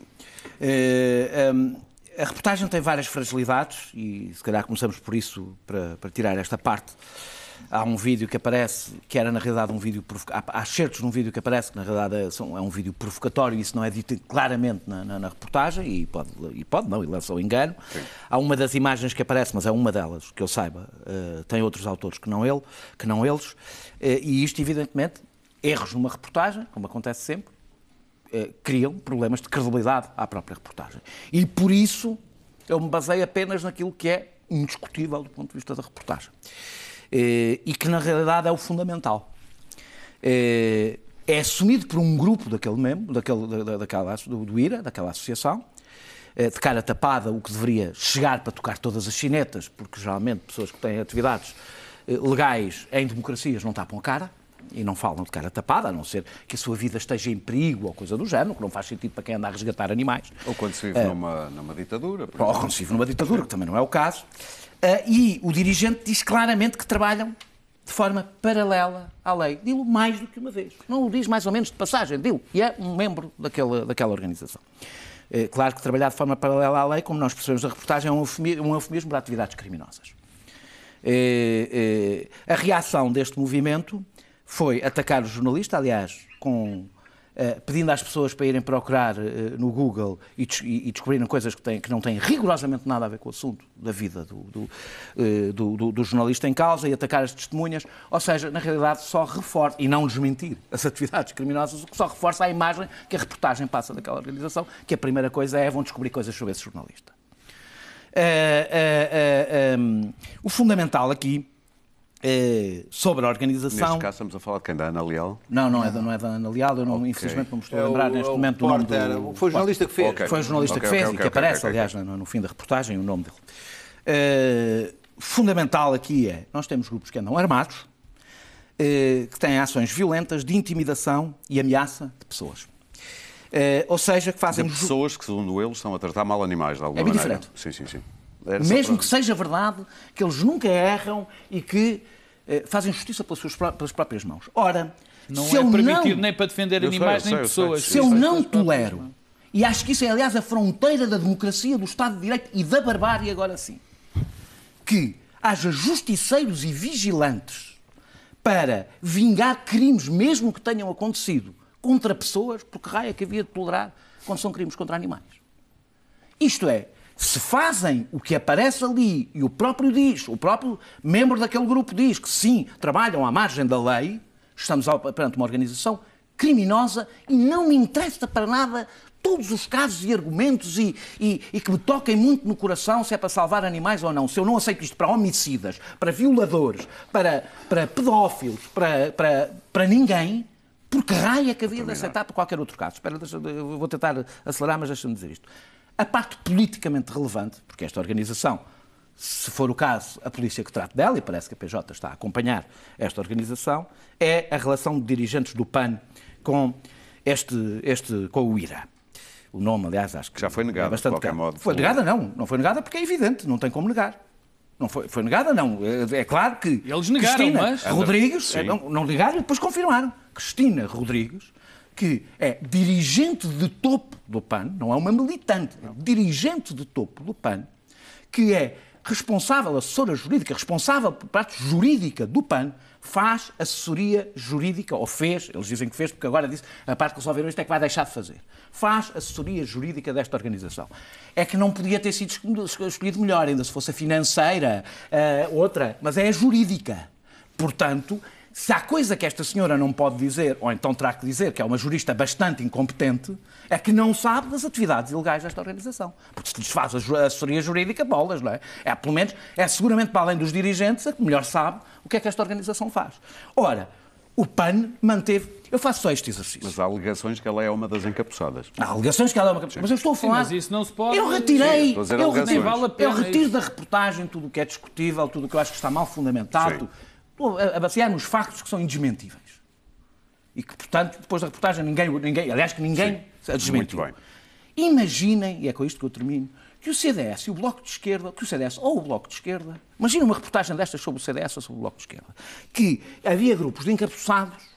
S4: Eh, hum, a reportagem tem várias fragilidades e se calhar começamos por isso para, para tirar esta parte. Há um vídeo que aparece, que era na realidade um vídeo há, certos num vídeo que aparece que na realidade é, são- é um vídeo provocatório e isso não é dito claramente na, na- na reportagem e pode, e pode não, e lança o engano. Há uma das imagens que aparece, mas é uma delas, que eu saiba, eh, tem outros autores que não, ele, que não eles, eh, e isto evidentemente, erros numa reportagem, como acontece sempre, eh, criam problemas de credibilidade à própria reportagem. E por isso eu me baseio apenas naquilo que é indiscutível do ponto de vista da reportagem. Eh, e que na realidade é o fundamental. Eh, é assumido por um grupo daquele membro, daquele, da, da- daquela, do, do IRA, daquela associação, eh, de cara tapada, o que deveria chegar para tocar todas as chinetas, porque geralmente pessoas que têm atividades legais em democracias não tapam a cara e não falam de cara tapada, a não ser que a sua vida esteja em perigo ou coisa do género, que não faz sentido para quem anda a resgatar animais.
S1: Ou quando se vive numa, numa ditadura? por
S4: Ou quando se vive numa ditadura, que também não é o caso. Ah, e o dirigente diz claramente que trabalham de forma paralela à lei. Dilo mais do que uma vez. Não o diz mais ou menos de passagem, dilo. E é um membro daquela, daquela organização. É, claro que trabalhar de forma paralela à lei, como nós percebemos da reportagem, é um eufemi- um eufemismo para atividades criminosas. A reação deste movimento foi atacar o jornalista, aliás, com eh, pedindo às pessoas para irem procurar eh, no Google e, des- e- descobrirem coisas que, têm, que não têm rigorosamente nada a ver com o assunto da vida do, do, eh, do- do- jornalista em causa e atacar as testemunhas. Ou seja, na realidade, só reforça, e não desmentir as atividades criminosas, o que só reforça a imagem que a reportagem passa daquela organização, que a primeira coisa é vão descobrir coisas sobre esse jornalista. Um, o fundamental aqui eh, sobre a organização.
S1: Neste caso estamos a falar de quem? Da Ana Leal?
S4: Não, não é, da, não é da Ana Leal, eu não,
S1: Ok.
S4: infelizmente não me estou
S6: É
S4: a lembrar
S6: o-
S4: neste
S6: é o
S4: momento do nome do...
S6: Foi o jornalista que fez.
S1: Ok.
S4: Foi o jornalista
S1: Ok,
S4: que fez e que aparece, aliás, no, no fim da reportagem, o nome dele. Eh, fundamental aqui é, nós temos grupos que andam armados, eh, que têm ações violentas de intimidação e ameaça de pessoas. Ou seja, que
S1: De
S4: fazem... ju-
S1: pessoas que, segundo eles, estão a tratar mal animais de alguma
S4: É bem
S1: maneira.
S4: diferente.
S1: Sim, sim, sim.
S4: Mesmo que seja verdade, que eles nunca erram e que eh, fazem justiça pelas suas pelas próprias mãos. Ora,
S5: Não
S4: se
S5: é
S4: eu
S5: permitido
S4: não...
S5: nem para defender
S1: Eu sei,
S5: animais
S1: eu
S5: nem
S1: sei, eu sei.
S5: pessoas.
S4: Se eu não tolero, e acho que isso é, aliás, a fronteira da democracia, do Estado de Direito e da barbárie, agora sim, que haja justiceiros e vigilantes para vingar crimes, mesmo que tenham acontecido, contra pessoas, porque raio é que havia de tolerar quando são crimes contra animais. Isto é, se fazem o que aparece ali e o próprio diz, o próprio membro daquele grupo diz que sim, trabalham à margem da lei, estamos perante uma organização criminosa e não me interessa para nada todos os casos e argumentos e, e- e que me toquem muito no coração se é para salvar animais ou não. Se eu não aceito isto para homicidas, para violadores, para, para pedófilos, para, para, para ninguém, porque raio é que havia de aceitar para qualquer outro caso. Espera, deixa, eu vou tentar acelerar, mas deixa-me dizer isto. A parte politicamente relevante, porque esta organização, se for o caso, a polícia que trata dela, e parece que a PJ está a acompanhar esta organização, é a relação de dirigentes do PAN com, este, este, com o IRA. O nome, aliás, acho que
S1: Já foi negado,
S4: é bastante
S1: de qualquer
S4: claro.
S1: modo,
S4: Foi negada, não. Não foi negada porque é evidente, não tem como negar. Não foi, foi negada, não. É, é claro que.
S5: Eles negaram,
S4: Cristina
S5: mas-
S4: Rodrigues, é, não, não negaram e depois confirmaram. Cristina Rodrigues, que é dirigente de topo do PAN, não é uma militante, é dirigente de topo do PAN, que é responsável, assessora jurídica, responsável por parte jurídica do PAN, faz assessoria jurídica, ou fez, eles dizem que fez, porque agora disse, a parte que resolveram isto é que vai deixar de fazer. Faz assessoria jurídica desta organização. É que não podia ter sido escolhido- melhor, ainda se fosse a financeira, eh, outra, mas é a jurídica. Portanto, se há coisa que esta senhora não pode dizer, ou então terá que dizer que é uma jurista bastante incompetente, é que não sabe das atividades ilegais desta organização. Porque se lhes faz a assessoria jurídica, bolas, não é? É, pelo menos, é seguramente para além dos dirigentes a que melhor sabe o que é que esta organização faz. Ora, o PAN manteve. Eu faço só este exercício.
S1: Mas há alegações que ela é uma das encapuçadas.
S4: Há alegações que ela é uma Mas eu estou a falar.
S5: mas isso não se pode-
S4: Eu retirei.
S1: Sim,
S4: eu retiro,
S5: Vale a pena
S4: eu retiro
S5: isso.
S4: da reportagem tudo o que é discutível, tudo o que eu acho que está mal fundamentado.
S1: Sim.
S4: A basear nos factos que são indesmentíveis. E que, portanto, depois da reportagem, ninguém. ninguém aliás, que ninguém a desmentiu.
S1: Muito bem.
S4: Imaginem, e é com isto que eu termino, que o CDS e o Bloco de Esquerda, que o CDS ou o Bloco de Esquerda, imagina uma reportagem destas sobre o CDS ou sobre o Bloco de Esquerda, que havia grupos de encapuçados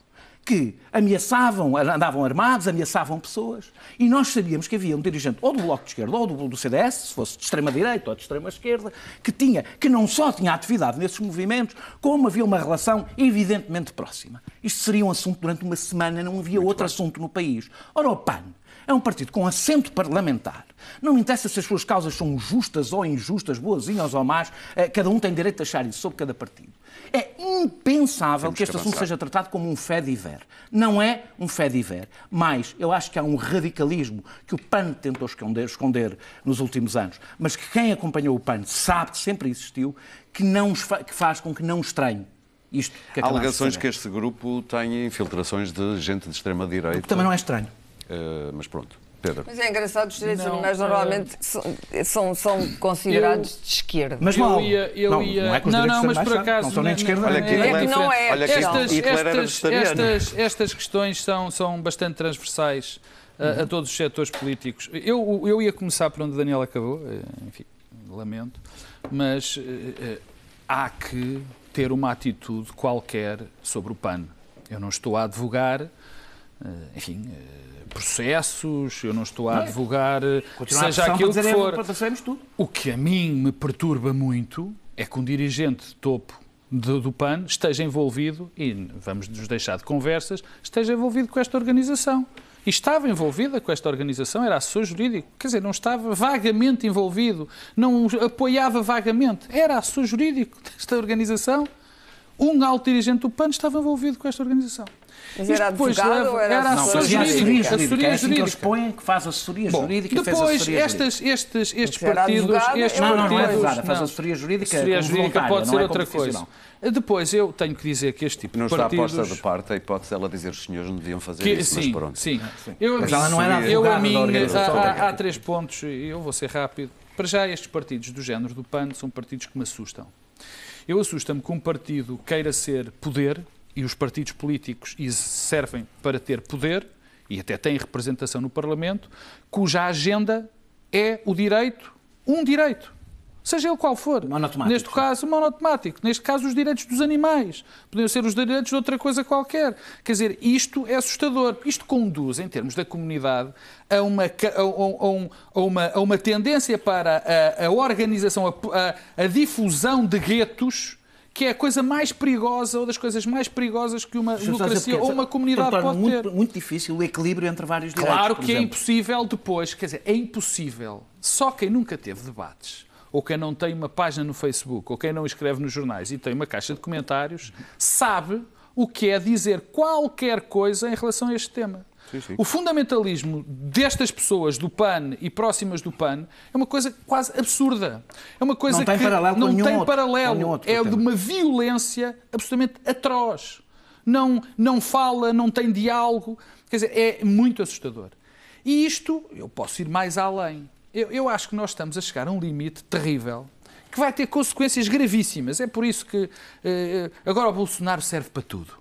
S4: que ameaçavam, andavam armados, ameaçavam pessoas, e nós sabíamos que havia um dirigente ou do Bloco de Esquerda ou do, do CDS, se fosse de extrema-direita ou de extrema-esquerda, que, tinha, que não só tinha atividade nesses movimentos, como havia uma relação evidentemente próxima. Isto seria um assunto durante uma semana, não havia outro assunto no país. Ora, o PAN é um partido com assento parlamentar. Não me interessa se as suas causas são justas ou injustas, boazinhas ou más, eh, cada um tem direito de achar isso sobre cada partido. É impensável
S1: Temos
S4: que este
S1: que
S4: assunto seja tratado como um fé diver. Não é um fé diver, mas eu acho que há um radicalismo que o PAN tentou esconder, esconder nos últimos anos, mas que quem acompanhou o PAN sabe que sempre existiu, que, não que faz com que não estranhe isto que
S1: Há alegações que este grupo tem infiltrações de gente de extrema-direita.
S4: Também não é estranho.
S1: Eh, mas pronto, Pedro.
S3: Mas é engraçado, os direitos
S5: Não,
S3: animais
S5: eh,
S3: normalmente são, são, são considerados de esquerda.
S4: Mas
S5: Eu
S4: não,
S5: ia- eu
S4: não,
S5: ia-
S4: não é que os
S5: não,
S4: direitos
S5: não, mas por
S4: são-
S5: acaso,
S4: não são nem de
S5: não-
S4: esquerda
S1: Olha que
S4: de
S1: Hitler,
S3: É que não é.
S1: olha
S5: Estas, estas, estas, estas questões são, são bastante transversais a, a todos os setores políticos. Eu, eu ia começar por onde o Daniel acabou, eh, enfim, lamento, mas eh, eh, há que ter uma atitude qualquer sobre o PAN. Eu não estou a advogar, eh, enfim, eh, processos, eu não estou a advogar, eh,
S4: Continuar a
S5: seja aquilo que
S4: é,
S5: for.
S4: tudo.
S5: O que a mim me perturba muito é que um dirigente de topo do, do PAN esteja envolvido, e vamos nos deixar de conversas, esteja envolvido com esta organização. e estava envolvida com esta organização, era assessor jurídico, quer dizer, não estava vagamente envolvido, não apoiava vagamente, era assessor jurídico desta organização. Um alto dirigente do PAN estava envolvido com esta organização.
S3: Mas era advogado
S5: leva-
S3: ou era
S5: era
S4: assessoria jurídica.
S5: Assessoria
S4: É assim que eles põem que faz assessoria
S5: Bom,
S4: jurídica, fez
S5: depois, estas, estes, estes partidos.
S3: advogado,
S5: estes
S3: é
S4: Não, não, não é
S5: partidos-
S4: advogada, faz
S5: não.
S4: assessoria jurídica
S5: Assessoria jurídica pode
S4: não
S5: ser
S4: é
S5: outra coisa. Depois, eu tenho que dizer que este tipo
S1: Não
S5: de
S1: está
S5: partidos...
S1: posta de parte a hipótese dela dizer os senhores não deviam fazer
S5: Que-
S1: isso, mas
S5: sim,
S1: pronto.
S5: sim. Eu,
S4: Mas ela não era
S5: eu, a
S4: advogada
S5: mim,
S4: da organização.
S5: há- há três pontos, e eu vou ser rápido. Para já, estes partidos do género do PAN são partidos que me assustam. Eu assusta-me que um partido queira ser poder, e os partidos políticos servem para ter poder, e até têm representação no Parlamento, cuja agenda é o direito, um direito. Seja ele qual for.
S4: Monotemático,
S5: Neste caso, monotemático. Neste caso, os direitos dos animais. Podiam ser os direitos de outra coisa qualquer. Quer dizer, isto é assustador. Isto conduz, em termos da comunidade, a uma, a, a- um- uma, a uma tendência para a, a organização, a, difusão de guetos, que é a coisa mais perigosa ou das coisas mais perigosas que uma democracia ou uma comunidade pode
S4: muito,
S5: ter.
S4: muito difícil o equilíbrio entre vários direitos.
S5: Claro que é impossível depois, quer dizer, é impossível. Só quem nunca teve debates, ou quem não tem uma página no Facebook, ou quem não escreve nos jornais e tem uma caixa de comentários, sabe o que é dizer qualquer coisa em relação a este tema. O fundamentalismo destas pessoas do PAN e próximas do PAN é uma coisa quase absurda. É uma coisa
S4: Não tem
S5: que
S4: paralelo
S5: não tem
S4: outro- com
S5: paralelo.
S4: outro
S5: é de uma violência absolutamente atroz. Não, não fala, não tem diálogo. Quer dizer, é muito assustador. E isto, eu posso ir mais além. Eu, eu acho que nós estamos a chegar a um limite terrível que vai ter consequências gravíssimas. É por isso que eh, agora o Bolsonaro serve para tudo.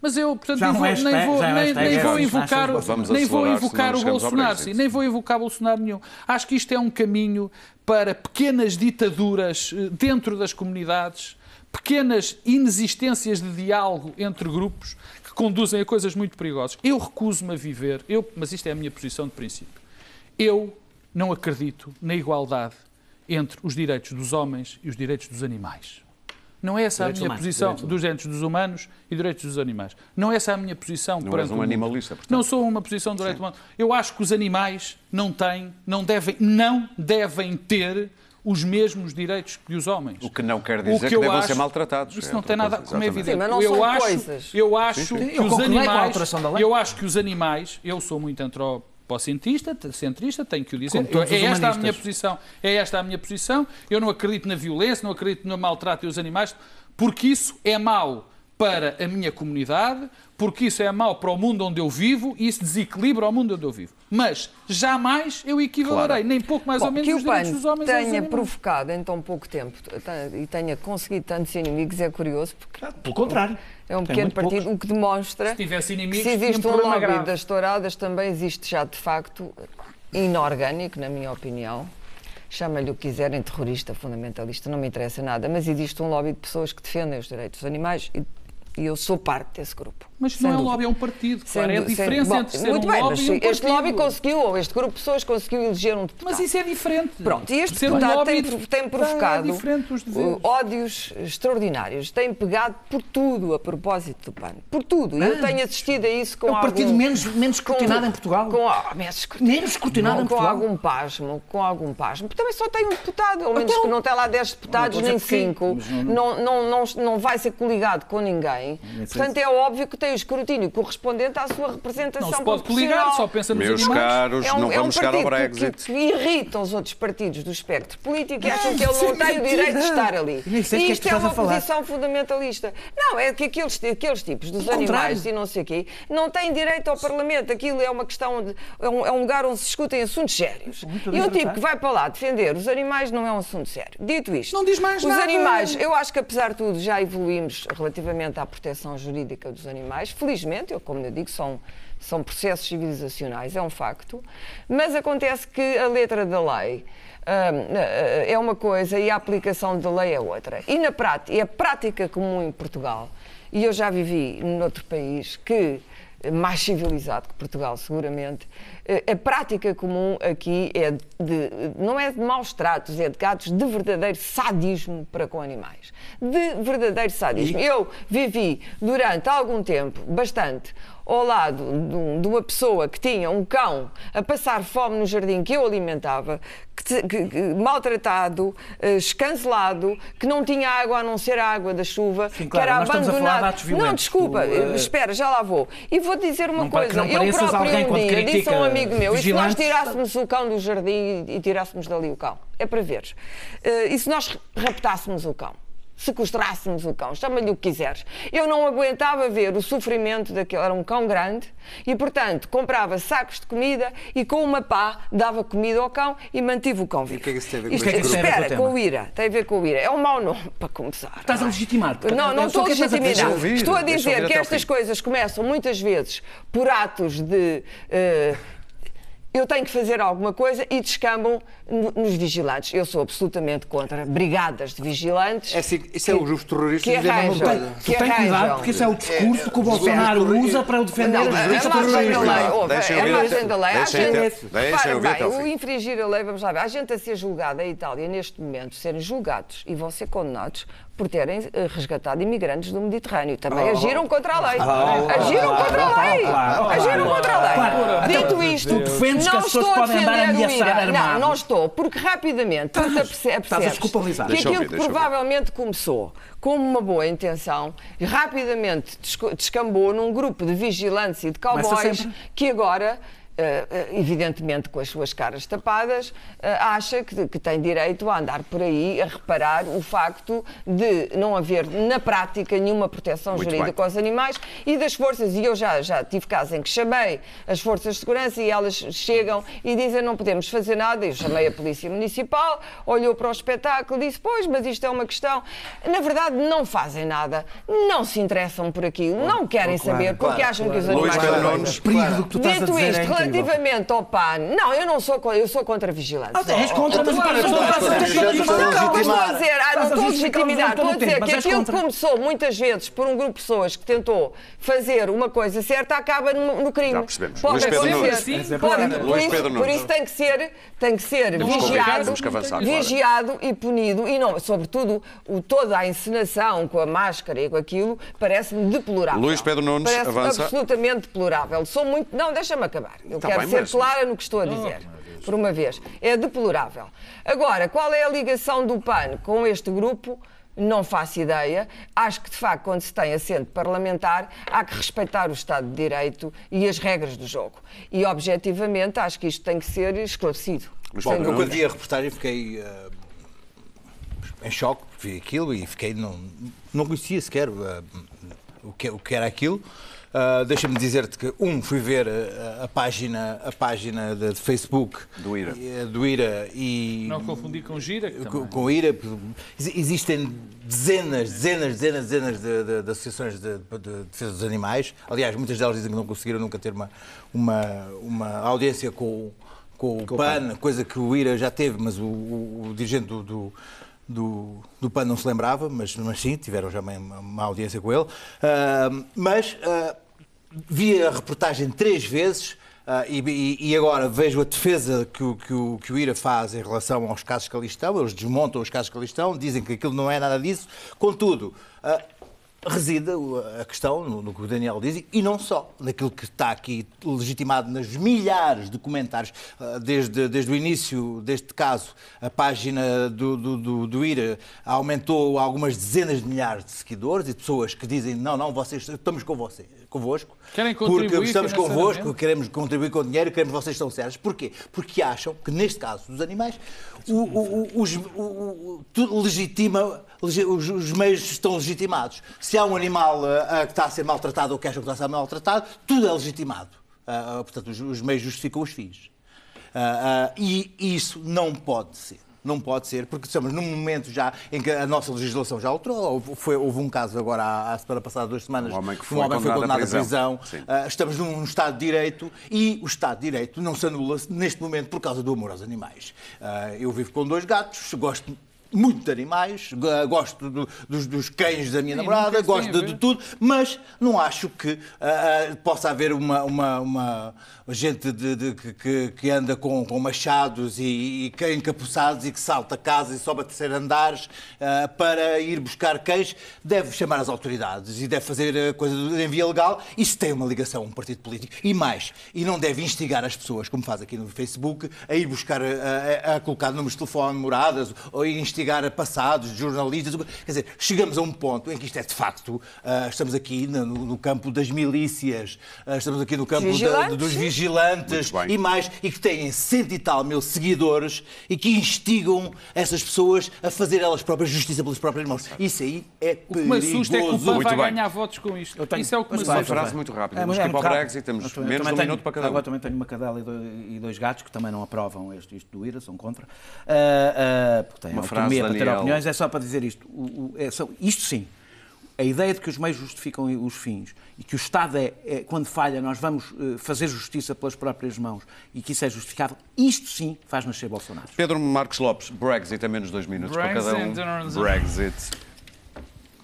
S5: Mas eu, portanto, nem vou, nem vou,
S4: é
S5: nem, nem
S4: é
S5: vou invocar, nem vou invocar o Bolsonaro, sim, nem vou invocar Bolsonaro nenhum. Acho que isto é um caminho para pequenas ditaduras eh, dentro das comunidades, pequenas inexistências de diálogo entre grupos que conduzem a coisas muito perigosas. Eu recuso-me a viver, eu, mas isto é a minha posição de princípio. Eu não acredito na igualdade entre os direitos dos homens e os direitos dos animais. Não é essa a
S4: Direitos
S5: minha
S4: humanos,
S5: posição
S4: direitos
S5: dos direitos dos humanos e direitos dos animais. Não é essa a minha posição
S1: Não
S5: perante
S1: és um
S5: o mundo.
S1: animalista, portanto.
S5: Não sou uma posição de direito humano. Eu acho que os animais não têm, não devem, não devem ter os mesmos direitos que os homens.
S1: O que não quer
S5: O
S1: dizer que,
S5: eu
S1: devam
S5: acho-
S1: ser maltratados.
S5: Isso
S1: É
S5: não tem nada,
S1: coisa,
S5: como é evidente.
S3: Sim, mas não
S5: eu
S3: são
S5: acho,
S3: coisas.
S5: Eu acho
S4: sim.
S5: que
S4: Eu
S5: os
S4: a
S5: animais, eu acho que os animais, eu sou muito antropocentista, centrista, tenho que o dizer.
S4: Todos
S5: é esta a minha posição. É esta a minha posição. Eu não acredito na violência, não acredito no maltrato dos animais, porque isso é mau para a minha comunidade, porque isso é mau para o mundo onde eu vivo e isso desequilibra o mundo onde eu vivo. Mas jamais eu equivalerei, nem pouco mais ou
S3: Bom,
S5: menos,
S3: que
S5: os
S3: o
S5: direitos dos homens
S3: tenha provocado em tão pouco tempo e tenha conseguido tantos inimigos é curioso, porque
S4: Pelo contrário.
S3: É um
S4: Tem
S3: pequeno partido,
S4: poucos.
S3: o que demonstra
S5: Se tivesse inimigos,
S3: que se existe um
S5: um
S3: lobby
S5: grave.
S3: das touradas, também existe já de facto inorgânico, na minha opinião. Chama-lhe o que quiserem, terrorista, fundamentalista, não me interessa nada, mas existe um lobby de pessoas que defendem os direitos dos animais e, e eu sou parte desse grupo.
S5: Mas não é um lobby, é um partido.
S3: Sem
S5: Claro, é a diferença
S3: Bom,
S5: entre ser
S3: muito
S5: um
S3: bem,
S5: lobby
S3: mas
S5: e um
S3: este lobby conseguiu, ou este grupo de pessoas conseguiu eleger um deputado.
S5: Mas isso é diferente.
S3: Pronto, e este
S5: Ser um
S3: deputado
S5: lobby
S3: tem, tem
S5: é
S3: provocado uh, ódios extraordinários, tem pegado por tudo a propósito do PAN, por tudo. E eu
S4: Ah,
S3: tenho assistido a isso com
S4: É o
S3: algum...
S4: partido menos, menos escrutinado
S3: com-
S4: em Portugal.
S3: Com, ah, menos escrutinado.
S4: Menos escrutinado
S3: Com
S4: em Portugal.
S3: algum pasmo, com algum pasmo. Porque também só tem um deputado, ao menos
S4: Então-
S3: que não tem lá 10 deputados,
S4: Não, não
S3: nem
S4: estou a dizer
S3: 5.
S4: que sim,
S3: Não, não, não, não vai ser coligado com ninguém. Portanto, é óbvio que tem o escrutínio correspondente à sua representação
S5: Não se pode coligar, só pensa nos
S1: Meus
S5: animais.
S1: caros,
S3: É um,
S1: não
S3: é um
S1: vamos chegar ao
S3: partido que-
S1: Brexit.
S3: Que, irrita os outros partidos do espectro político e acham que ele não tem o direito de estar ali. E
S4: do que é
S3: isto
S4: que
S3: é uma posição fundamentalista. Não, é que aqueles, aqueles tipos dos animais
S4: contrário.
S3: e não sei o quê não têm direito ao Parlamento. Aquilo é uma questão de. É um, é um lugar onde se discutem assuntos sérios.
S4: Muito
S3: E um tipo
S4: tratado.
S3: que vai para lá defender os animais não é um assunto sério. Dito isto,
S5: Não diz mais
S3: os
S5: nada.
S3: animais, eu acho que apesar de tudo já evoluímos relativamente à proteção jurídica dos animais. Felizmente, eu, como eu digo, são, são processos civilizacionais, é um facto. Mas acontece que a letra da lei hum, é uma coisa e a aplicação da lei é outra. E na prática, e a prática comum em Portugal, e eu já vivi noutro país que mais civilizado que Portugal, seguramente. Eh, A prática comum aqui é de, não é de maus tratos, é de gatos de verdadeiro sadismo para com animais. De verdadeiro sadismo. Eu vivi durante algum tempo, bastante, ao lado de, um- de uma pessoa que tinha um cão a passar fome no jardim que eu alimentava, que, que- que- maltratado, eh, escancelado, que não tinha água a não ser a água da chuva,
S4: Sim,
S3: que
S4: claro,
S3: era
S4: nós estamos a falar de
S3: abandonado.
S4: atos
S3: não, desculpa,
S4: Tu, eh,
S3: espera, já lá vou. E vou dizer uma
S4: Não que
S3: coisa.
S4: não
S3: Eu próprio um dia disse a um amigo meu, e se nós tirássemos o cão do jardim e, e tirássemos dali o cão? É para veres. Eh, e se nós raptássemos o cão? Sequestrássemos o cão, chama-lhe o que quiseres. Eu não aguentava ver o sofrimento daquele, era um cão grande, e portanto comprava sacos de comida e com uma pá dava comida ao cão e mantive o cão vivo.
S6: o que é que isso tem a ver com
S3: Isto-
S4: este grupo?
S3: Espera,
S4: com o
S3: com o IRA, tem a ver com o IRA. É um mau nome, para começar.
S4: Estás a legitimar.
S3: Não, não
S4: só
S3: estou a legitimar. Estou a dizer que estas coisas começam muitas vezes por atos de. eh, eu tenho que fazer alguma coisa e descambam no- nos vigilantes. Eu sou absolutamente contra brigadas de vigilantes.
S6: É assim, isso é
S3: que-
S6: os terroristas
S3: que arranjam-
S6: coisa.
S4: Tu
S3: que
S4: tens cuidado porque esse é o discurso que o
S6: É,
S4: Bolsonaro
S6: os terroristas-
S4: usa para defender
S3: Não,
S4: os
S3: é
S4: terroristas.
S3: É a margem da lei.
S1: Deixem ouvir-
S3: o infringir a lei, vamos lá ver, há gente a ser julgada em Itália neste momento, serem julgados e vão ser condenados por terem eh, resgatado imigrantes do Mediterrâneo. Também agiram contra a lei. agiram contra a lei. agiram contra a lei. Dito isto,
S4: defendes que
S3: não estou a
S4: podem andar
S3: defender o IRA. Não, não estou, porque rapidamente tu
S4: desculpabilizar.
S3: que aquilo que provavelmente começou como uma boa intenção rapidamente descambou num grupo de vigilantes e de cowboys que agora, evidentemente com as suas caras tapadas, eh, acha que, que tem direito a andar por aí a reparar o facto de não haver na prática nenhuma proteção
S1: Muito
S3: jurídica
S1: bem.
S3: aos animais e das forças, e eu já, já tive casos em que chamei as forças de segurança e elas chegam e dizem não podemos fazer nada, eu chamei a polícia municipal, olhou para o espetáculo e disse, pois, mas isto é uma questão. Na verdade, não fazem nada, não se interessam por aquilo, não querem saber, porque
S6: claro,
S3: acham que os
S6: claro.
S3: animais
S1: Luís
S3: são
S1: Pedro. Nunes.
S4: Perigo do que tu estás a
S3: Dito
S4: dizer
S3: isto, ao PAN, não, eu não sou, eu sou contra a vigilância.
S4: Ah, és contra, mas
S5: Claro, a
S3: estou a dizer
S4: tempo,
S3: que aquilo que
S4: contra.
S3: começou muitas vezes por um grupo de pessoas que tentou fazer uma coisa certa acaba no, no crime.
S1: Já percebemos.
S3: Pode
S1: Luís Pedro
S3: acontecer.
S1: Nunes.
S5: Sim,
S3: Pode- por,
S1: Luís
S3: isso,
S1: Pedro
S3: por
S1: Nunes.
S3: isso tem que ser, tem que ser
S1: que
S3: vigiado,
S1: que
S3: vigiado e punido. E não, sobretudo, o, toda a encenação com a máscara e com aquilo parece-me deplorável.
S1: Luís Pedro Nunes,
S3: parece
S1: avança.
S3: absolutamente deplorável. Sou muito. Não, deixa-me acabar. Eu
S1: Tá
S3: quero
S1: bem,
S3: ser
S1: mas-
S3: clara no que estou a dizer. Por uma vez. É deplorável. Agora, qual é a ligação do PAN com este grupo? Não faço ideia. Acho que, de facto, quando se tem assento parlamentar, há que respeitar o Estado de Direito e as regras do jogo. E, objetivamente, acho que isto tem que ser esclarecido.
S1: Luís
S6: Bom, eu quando vi a reportagem fiquei eh, em choque, vi aquilo e fiquei, não, não conhecia sequer eh, o, que, o que era aquilo. Ah, Deixa-me dizer-te que, um, fui ver eh, a, página, a página de, de Facebook
S1: Do IRA.
S6: eh, do IRA e
S5: Não confundir com gira,
S6: com, com a IRA. Ex- Existem dezenas, dezenas, dezenas, dezenas de, de- de associações de, de defesa dos animais. Aliás, muitas delas dizem que não conseguiram nunca ter uma, uma, uma audiência com, com o PAN, coisa que o IRA já teve, mas o, o- o dirigente do, do, do, do PAN não se lembrava, mas, mas sim, tiveram já uma, uma audiência com ele. Ah, mas ah, vi a reportagem três vezes. ah, e, e- agora vejo a defesa que o, que, o, que o IRA faz em relação aos casos que ali estão. Eles desmontam os casos que ali estão, dizem que aquilo não é nada disso. Contudo, ah, reside a questão no, no que o Daniel diz e não só, naquilo que está aqui legitimado nas milhares de comentários, ah, desde, desde o início deste caso, a página do, do, do, do IRA aumentou algumas dezenas de milhares de seguidores e de pessoas que dizem não, não, vocês, estamos com você, convosco,
S5: Querem
S6: porque
S5: contribuir
S6: estamos convosco, queremos contribuir com dinheiro, queremos vocês estão sérios. Porquê? Porque acham que, neste caso dos animais, o, o, o, os- o, legitima, legi- os, os meios estão legitimados. Se há um animal ah, que está a ser maltratado ou que acham que está a ser maltratado, tudo é legitimado. Ah, portanto, os, os meios justificam os fins. Ah, e isso não pode ser. Não pode ser, porque estamos num momento já em que a nossa legislação já alterou. Houve, foi- houve um caso agora, há semana passada, duas semanas,
S1: Um homem que
S6: de
S1: foi condenado à
S6: prisão.
S1: Sim.
S6: Ah, estamos num Estado de Direito e o Estado de Direito não se anula neste momento por causa do amor aos animais. Ah, eu vivo com dois gatos, gosto muito de animais, gosto do- dos, dos cães da minha
S5: Sim,
S6: namorada, gosto de, de tudo, mas não acho que ah, possa haver uma, uma, uma gente de- de- que- que, anda com, com machados e, e cães encapuçados e que salta casas e sobe a terceiro andares ah, para ir buscar cães, deve chamar as autoridades e deve fazer a coisa em via legal. Isso tem uma ligação a um partido político. E mais, e não deve instigar as pessoas, como faz aqui no Facebook, a ir buscar, a, a- colocar números de telefone, moradas, ou instigar a passados, jornalistas. Quer dizer, chegamos a um ponto em que isto é de facto, ah, estamos aqui no, no campo das milícias, ah, estamos aqui no campo da-
S3: Vigilantes,
S6: dos
S3: sim.
S6: vigilantes e mais, e que têm cento e tal mil seguidores e que instigam essas pessoas a fazer elas próprias justiça pelas próprias mãos. Isso aí é
S5: O que me assusta é que o
S6: perigoso.
S5: PAN vai
S1: bem.
S5: ganhar votos com isto.
S4: Eu tenho-
S5: Isso é o que me
S4: Mas
S1: Uma
S5: assusta.
S1: frase muito rápida.
S4: É,
S1: Temos
S4: mas é
S1: para o
S4: muito
S1: Brexit,
S4: rápido.
S1: temos
S4: Eu
S1: menos de um
S4: tenho-
S1: minuto para cada um.
S4: Agora também tenho uma cadela e dois, e dois gatos que também não aprovam este, isto do IRA, são contra. Ah, ah, porque têm
S1: Uma
S4: autonomia
S1: frase,
S4: para ter
S1: Daniel.
S4: opiniões. É só para dizer isto. O- o- é só- isto sim. A ideia de que os meios justificam os fins e que o Estado é, é, quando falha, nós vamos eh, fazer justiça pelas próprias mãos e que isso é justificável, isto sim faz nascer Bolsonaro.
S1: Pedro Marcos Lopes, Brexit, a menos dois minutos para cada um.
S5: Brexit.
S1: Brexit.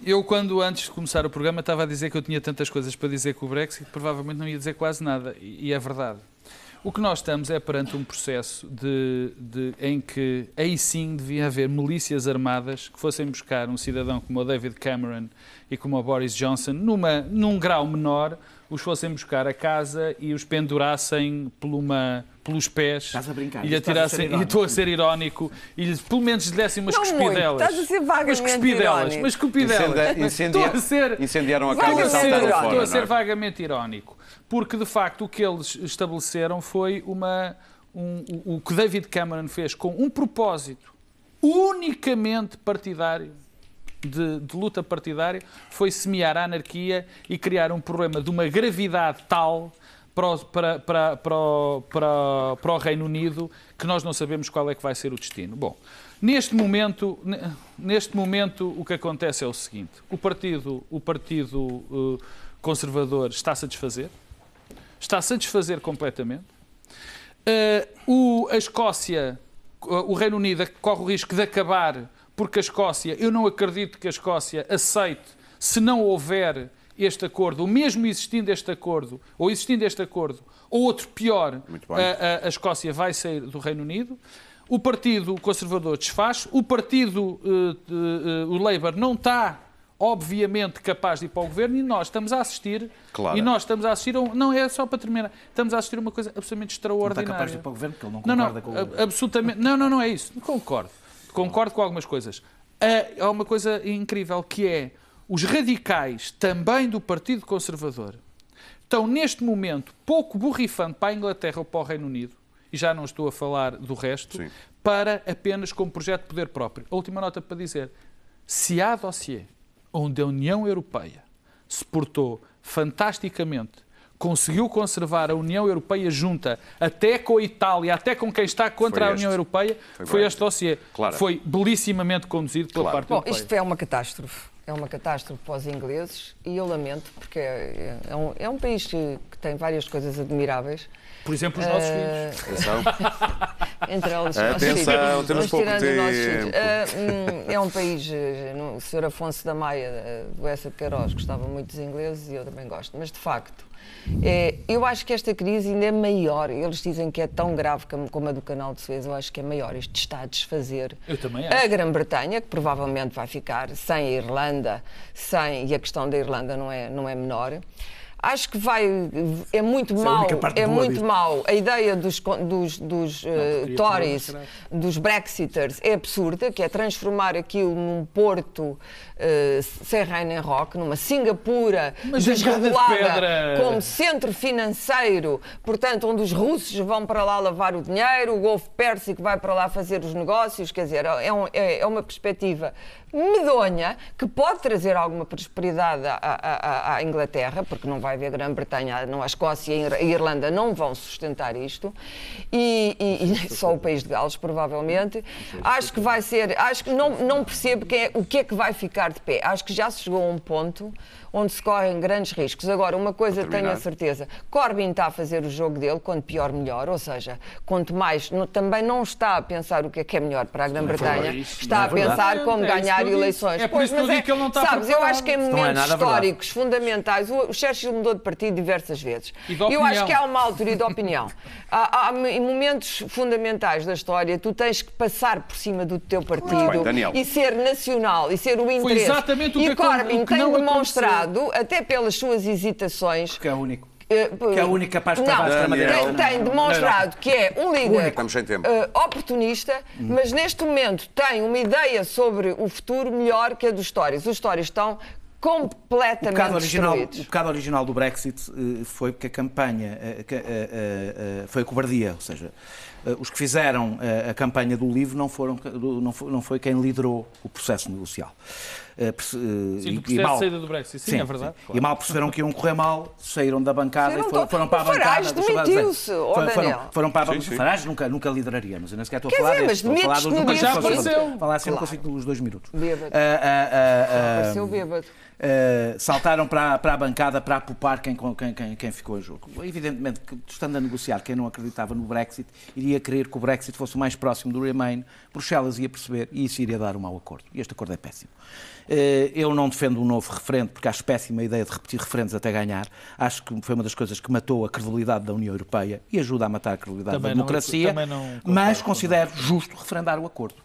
S5: Eu, quando antes de começar o programa, estava a dizer que eu tinha tantas coisas para dizer com o Brexit, provavelmente não ia dizer quase nada. E e é verdade. O que nós estamos é perante um processo de, de- em que aí sim devia haver milícias armadas que fossem buscar um cidadão como o David Cameron e como o Boris Johnson, numa, num grau menor, os fossem buscar a casa e os pendurassem por uma, pelos pés
S4: Estás a brincar,
S5: e lhe atirassem. E estou a ser irónico e lhes, pelo menos lhe dessem umas
S3: Não muito,
S5: cuspidelas.
S3: estás a ser vagamente
S5: umas cuspidelas,
S3: irónico.
S5: umas cuspidelas.
S1: Incendia- incendia-
S5: Estou a ser,
S1: Incendiaram a casa e
S3: ser
S5: estou a ser,
S1: saltaram fora.
S5: estou a ser
S1: é?
S5: vagamente irónico. Porque, de facto, o que eles estabeleceram foi uma, um- o, o que David Cameron fez com um propósito unicamente partidário, de, de luta partidária, foi semear a anarquia e criar um problema de uma gravidade tal para para, para, o, para, para o Reino Unido que nós não sabemos qual é que vai ser o destino. Bom, neste momento, ne- neste momento o que acontece é o seguinte: o partido, o partido eh, conservador está-se a desfazer, está-se a desfazer completamente. Eh, o, a Escócia, o Reino Unido corre o risco de acabar, porque a Escócia, eu não acredito que a Escócia aceite, se não houver este acordo, ou mesmo existindo este acordo, ou existindo este acordo, ou outro pior, a, a- a Escócia vai sair do Reino Unido. O Partido Conservador desfaz, o Partido, eh, eh, o Labour, não está, obviamente, capaz de ir para o governo e nós estamos a assistir,
S1: Claro.
S5: e nós estamos a assistir, a um- não é só para terminar, estamos a assistir a uma coisa absolutamente
S4: Não está
S5: extraordinária.
S4: capaz de ir para o governo porque ele não
S5: Não,
S4: concorda
S5: não,
S4: com o
S5: absolutamente. Não, não, não é isso. Concordo. Concordo com algumas coisas. Há há uma coisa incrível que é os radicais, também do Partido Conservador, estão neste momento pouco borrifando para a Inglaterra ou para o Reino Unido, e já não estou a falar do resto,
S1: Sim.
S5: para apenas como projeto de poder próprio. A última nota para dizer: se há dossiê onde a União Europeia se portou fantasticamente, conseguiu conservar a União Europeia junta, até com a Itália, até com quem está contra a União
S1: este.
S5: Foi,
S1: Foi
S5: este dossiê.
S1: Claro.
S5: Foi belissimamente conduzido pela
S1: Claro.
S5: parte
S3: Bom,
S5: europeia.
S3: isto é uma catástrofe. É uma catástrofe para os ingleses e eu lamento, porque é, é um, é um país que, que tem várias coisas admiráveis.
S5: Por exemplo, os nossos
S3: Eh,
S5: filhos.
S1: Atenção.
S3: Entre eles, os
S1: Atenção,
S3: nossos filhos.
S1: temos pouco tempo.
S3: Ah, hum, é um país. eh, O Sr. Afonso da Maia, eh, do Essa de Queiroz, gostava muito dos ingleses e eu também gosto. Mas, de facto, é, eu acho que esta crise ainda é maior. Eles dizem que é tão grave como- a do Canal de Suez. Eu acho que é maior. Isto está a desfazer
S5: Eu também
S3: a. Grã-Bretanha, que provavelmente vai ficar sem a Irlanda, sem, e a questão da Irlanda não é, não é menor. Acho que vai. É muito
S4: é a
S3: mau.
S4: única parte
S3: É
S4: boa
S3: muito
S4: disto.
S3: mau. A ideia dos, dos, dos
S5: queria
S3: Tories, dos Brexiters, é absurda, que é transformar aquilo num porto uh, sem reino em rock, numa Singapura
S5: Mas é de
S3: desregulada
S5: pedra.
S3: como centro financeiro, portanto, onde os russos vão para lá lavar o dinheiro, o Golfo Pérsico vai para lá fazer os negócios, quer dizer, é, um- é- é uma perspectiva medonha que pode trazer alguma prosperidade à, à- à- Inglaterra, porque não vai haver Grã-Bretanha, não a Escócia e a Irlanda não vão sustentar isto, e, e- e só o país de Gales, provavelmente. Acho que vai ser, acho que não, não percebo quem é- o que é que vai ficar de pé. Acho que já se chegou a um ponto onde se correm grandes riscos. Agora, uma coisa tenho a certeza, Corbyn está a fazer o jogo dele, quanto pior, melhor, ou seja, quanto mais, no- também não está a pensar o que é que é melhor para a Grã-Bretanha,
S5: isso,
S3: está a
S4: é verdade.
S3: pensar como
S5: É
S3: ganhar eleições.
S5: É por
S3: Pois,
S5: isso
S3: mas
S5: digo que ele não está
S3: Sabes, eu acho que em
S4: é
S3: momentos históricos fundamentais, o o Churchill mudou de partido diversas vezes.
S5: E
S3: eu acho que há uma altura e de opinião. Há, há em momentos fundamentais da história, tu tens que passar por cima do teu partido
S1: Bem,
S3: e ser nacional e ser o interesse.
S5: exatamente o
S3: e
S5: que acon-
S3: Corbyn tem
S5: não
S3: até pelas suas hesitações,
S4: Que é o único.
S3: eh,
S4: Que é o único capaz de
S3: não,
S4: travar a extrema-direita
S3: tem,
S4: na-
S3: tem demonstrado que é um líder
S1: Estamos sem tempo.
S3: eh, oportunista, mas neste momento tem uma ideia sobre o futuro melhor que a dos Tories. Os Tories estão
S4: O
S3: completamente
S4: pecado, original, o pecado original do Brexit eh, foi porque a campanha que, eh, foi cobardia, ou seja, os que fizeram a campanha do livro não, foram, do- não, foi, não foi quem liderou o processo negocial. Eh, eh,
S5: Sim,
S4: e-
S5: do
S4: e
S5: processo
S4: mal-
S5: de saída do Brexit. Sim, é verdade.
S4: sim.
S5: claro.
S4: E mal perceberam que iam correr mal, saíram da bancada
S3: Saíram
S4: e foram, foram para a
S3: Farage
S4: bancada. eu
S3: demitiu-se,
S4: dizer. Foram-. Foram, foram para a
S1: Sim,
S4: bancada.
S1: sim.
S4: Farage nunca, nunca lideraria, mas eu nem sequer estou a
S3: Quer
S4: falar
S3: dizer,
S4: deste,
S3: mas
S4: estou a falar assim, não
S3: Claro.
S4: consigo nos dois minutos.
S3: Bêbado.
S4: Ah, ah, ah, ah,
S3: bêbado.
S4: Uh, saltaram para, para a bancada para apupar quem, quem, quem, quem ficou em jogo. Evidentemente que, estando a negociar, quem não acreditava no Brexit, iria querer que o Brexit fosse o mais próximo do Remain, Bruxelas ia perceber e isso iria dar um mau acordo. E este acordo é péssimo. Uh, eu não defendo um novo referendo, porque acho péssima a ideia de repetir referendos até ganhar. Acho que foi uma das coisas que matou a credibilidade da União Europeia e ajuda a matar a credibilidade
S5: Também
S4: da
S5: não-
S4: democracia,
S5: não concordo,
S4: mas considero justo referendar o acordo.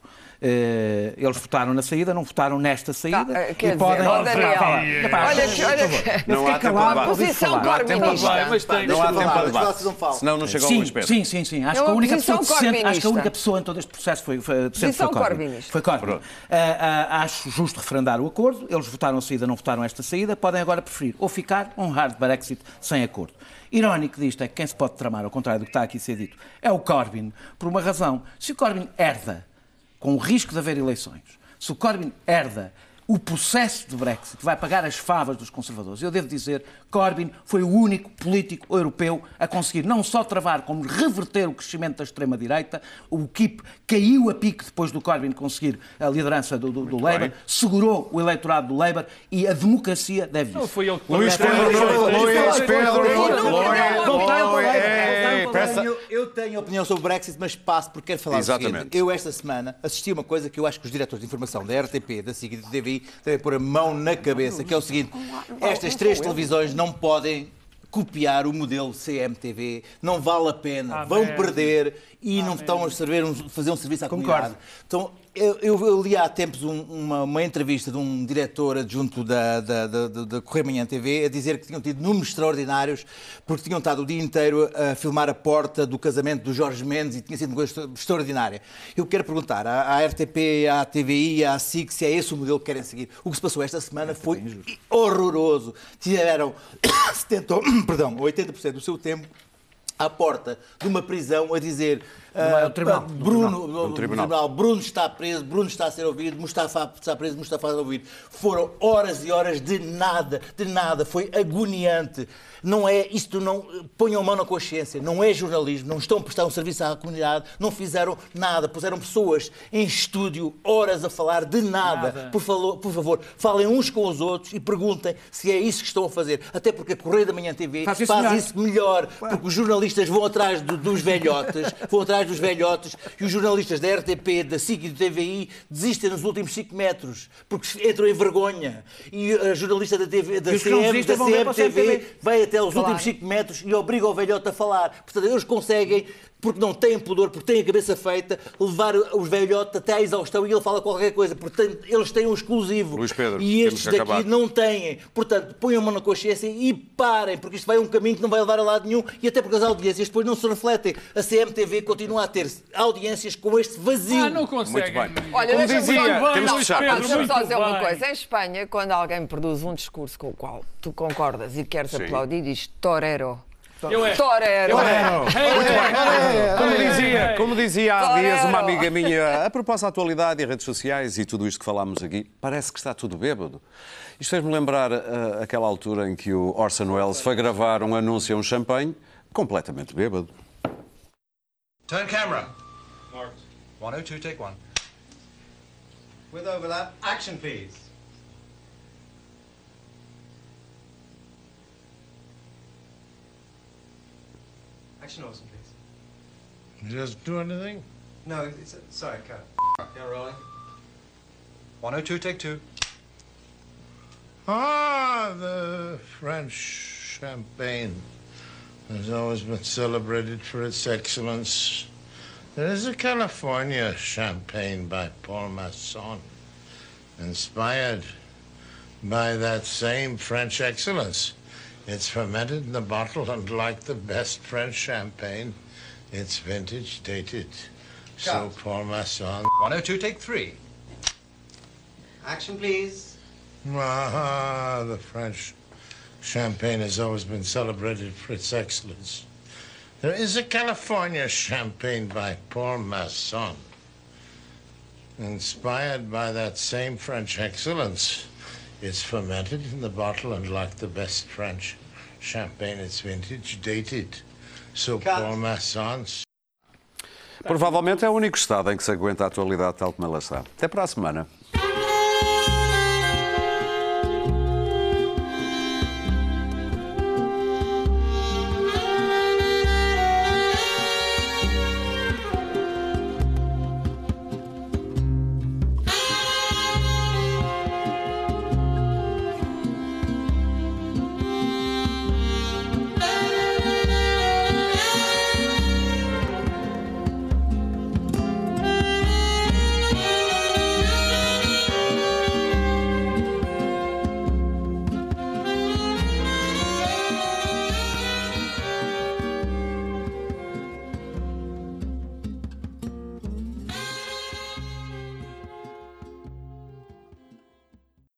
S4: Uh, eles votaram na saída, não votaram nesta saída
S3: Tá, eh,
S4: e
S3: quer dizer,
S4: podem
S3: ó, Daniel,
S4: Epá,
S3: olha que- olha que-.
S1: Não há tempo
S4: ouvir
S3: Posição
S4: falar.
S1: Não há tempo para
S3: corbinista.
S1: debate.
S5: Mas tem-
S1: Não há tempo
S6: deixa falar,
S1: debate.
S6: não.
S1: Senão não chega ao
S4: Sim,
S1: Luís Pedro.
S4: sim, sim, sim. Acho
S3: É
S4: que a única pessoa decente, acho que a única pessoa em todo este processo foi, foi, decente foi Corbyn. Foi Corbyn. Ah, ah, acho justo referendar o acordo. Eles votaram a saída, não votaram esta saída. Podem agora preferir ou ficar ou um hard Brexit sem acordo. Irónico disto é que quem se pode tramar, ao contrário do que está aqui a ser dito, é o Corbyn, por uma razão. Se o Corbyn herda, com o risco de haver eleições, se o Corbyn herda o processo de Brexit vai pagar as favas dos conservadores. Eu devo dizer, Corbyn foi o único político europeu a conseguir não só travar, como reverter o crescimento da extrema-direita. O KIP caiu a pique depois do Corbyn conseguir a liderança do, do, do Labour,
S1: bem.
S4: segurou o eleitorado do Labour e a democracia deve
S5: Não
S4: isso.
S5: foi ele que
S1: Luís Pedro Nuno, Luís Pedro Nuno, Luís, ei, peça-
S6: Eu, eu tenho opinião sobre o Brexit, mas passo porque quero falar o
S1: Exatamente.
S6: seguinte. Eu, esta semana, assisti a uma coisa que eu acho que os diretores de informação da RTP, da SIG e da TVI devem pôr a mão na cabeça, que é o seguinte. Estas três televisões não podem copiar o modelo CMTV, não vale a pena,
S5: Ah,
S6: vão perder e não estão a servir fazer um serviço à
S4: Concordo.
S6: comunidade. Então, eu, eu- li há tempos um- uma, uma entrevista de um diretor adjunto da, da, da, da- Manhã TV a dizer que tinham tido números extraordinários porque tinham estado o dia inteiro a filmar a porta do casamento do Jorge Mendes e tinha sido uma coisa extra- extraordinária. Eu quero perguntar à, à RTP, à TVI, à SIC se é esse o modelo que querem seguir. O que se passou esta semana foi horroroso. Tiveram 70, perdão, 80% do seu tempo à porta de uma prisão a dizer ah,
S4: tribunal,
S6: ah,
S4: do
S6: Bruno,
S1: do tribunal.
S6: tribunal, Bruno está preso, Bruno está a ser ouvido, Mustafa está preso, Mustafa a ser ouvido. Foram horas e horas de nada, de nada. Foi agoniante. Não é, isto não, ponham a mão na consciência, não é jornalismo, não estão a prestar um serviço à comunidade, não fizeram nada, puseram pessoas em estúdio horas a falar de nada.
S5: Nada.
S6: Por, falo- por favor, falem uns com os outros e perguntem se é isso que estão a fazer. Até porque a Correio da Manhã TV
S4: Faz
S6: faz,
S4: isso melhor.
S6: isso melhor, porque os jornalistas vão atrás do- dos velhotes, vão atrás dos velhotes, e os jornalistas da RTP, da SIC e do TVI desistem nos últimos 5 metros, porque entram em vergonha. E a jornalista da, TV, da
S4: os
S6: CM, da CMTV, vai até aos
S3: Claro.
S6: últimos 5 metros e obriga o velhote a falar. Portanto, eles conseguem, porque não têm pudor, porque têm a cabeça feita, levar os velhotes até à exaustão e ele fala qualquer coisa. Portanto, eles têm um exclusivo.
S1: Luís Pedro,
S6: e estes
S1: que
S6: daqui
S1: acabar.
S6: não têm. Portanto, ponham a mão na consciência e parem, porque isto vai um caminho que não vai levar a lado nenhum e até porque as audiências depois não se refletem. A CMTV continua a ter audiências com este vazio.
S5: Ah, não consegue.
S1: Muito bem.
S3: Olha,
S1: Como dizia,
S3: só-
S1: temos que
S5: Não,
S1: fechar.
S5: Pedro,
S3: Deixa-me só dizer uma
S5: bem.
S3: coisa. Em Espanha, quando alguém produz um discurso com o qual tu concordas e queres
S1: Sim.
S3: aplaudir, diz torero.
S5: Eu é.
S3: Torero.
S1: Como dizia, como dizia há dias uma amiga minha, a propósito da atualidade e redes sociais e tudo isto que falámos aqui, parece que está tudo bêbado. Isto fez-me lembrar ah, aquela altura em que o Orson Welles foi gravar um anúncio a um champanhe completamente bêbado.
S2: Turn camera. Marked. 102, take one.
S7: With overlap, action please. Action Orson, please.
S8: Just do anything?
S7: No, it's sorry, cut. Yeah, rolling.
S2: 102, take two.
S8: Ah, the French champagne has always been celebrated for its excellence. There is a California champagne by Paul Masson, inspired by that same French excellence. It's fermented in the bottle, and like the best French champagne, it's vintage dated. So
S7: Cut.
S8: Paul Masson.
S2: 102, take three.
S7: Action please.
S8: Ah, the French champagne has always been celebrated for its excellence. There is a California champagne by Paul Masson, inspired by that same French excellence. It's fermented in the bottle, and like the best French champagne, it's vintage dated. So
S7: Cut.
S8: Paul Masson
S1: Provavelmente é o único estado em que se aguenta a atualidade tal como ela está. Até para a semana.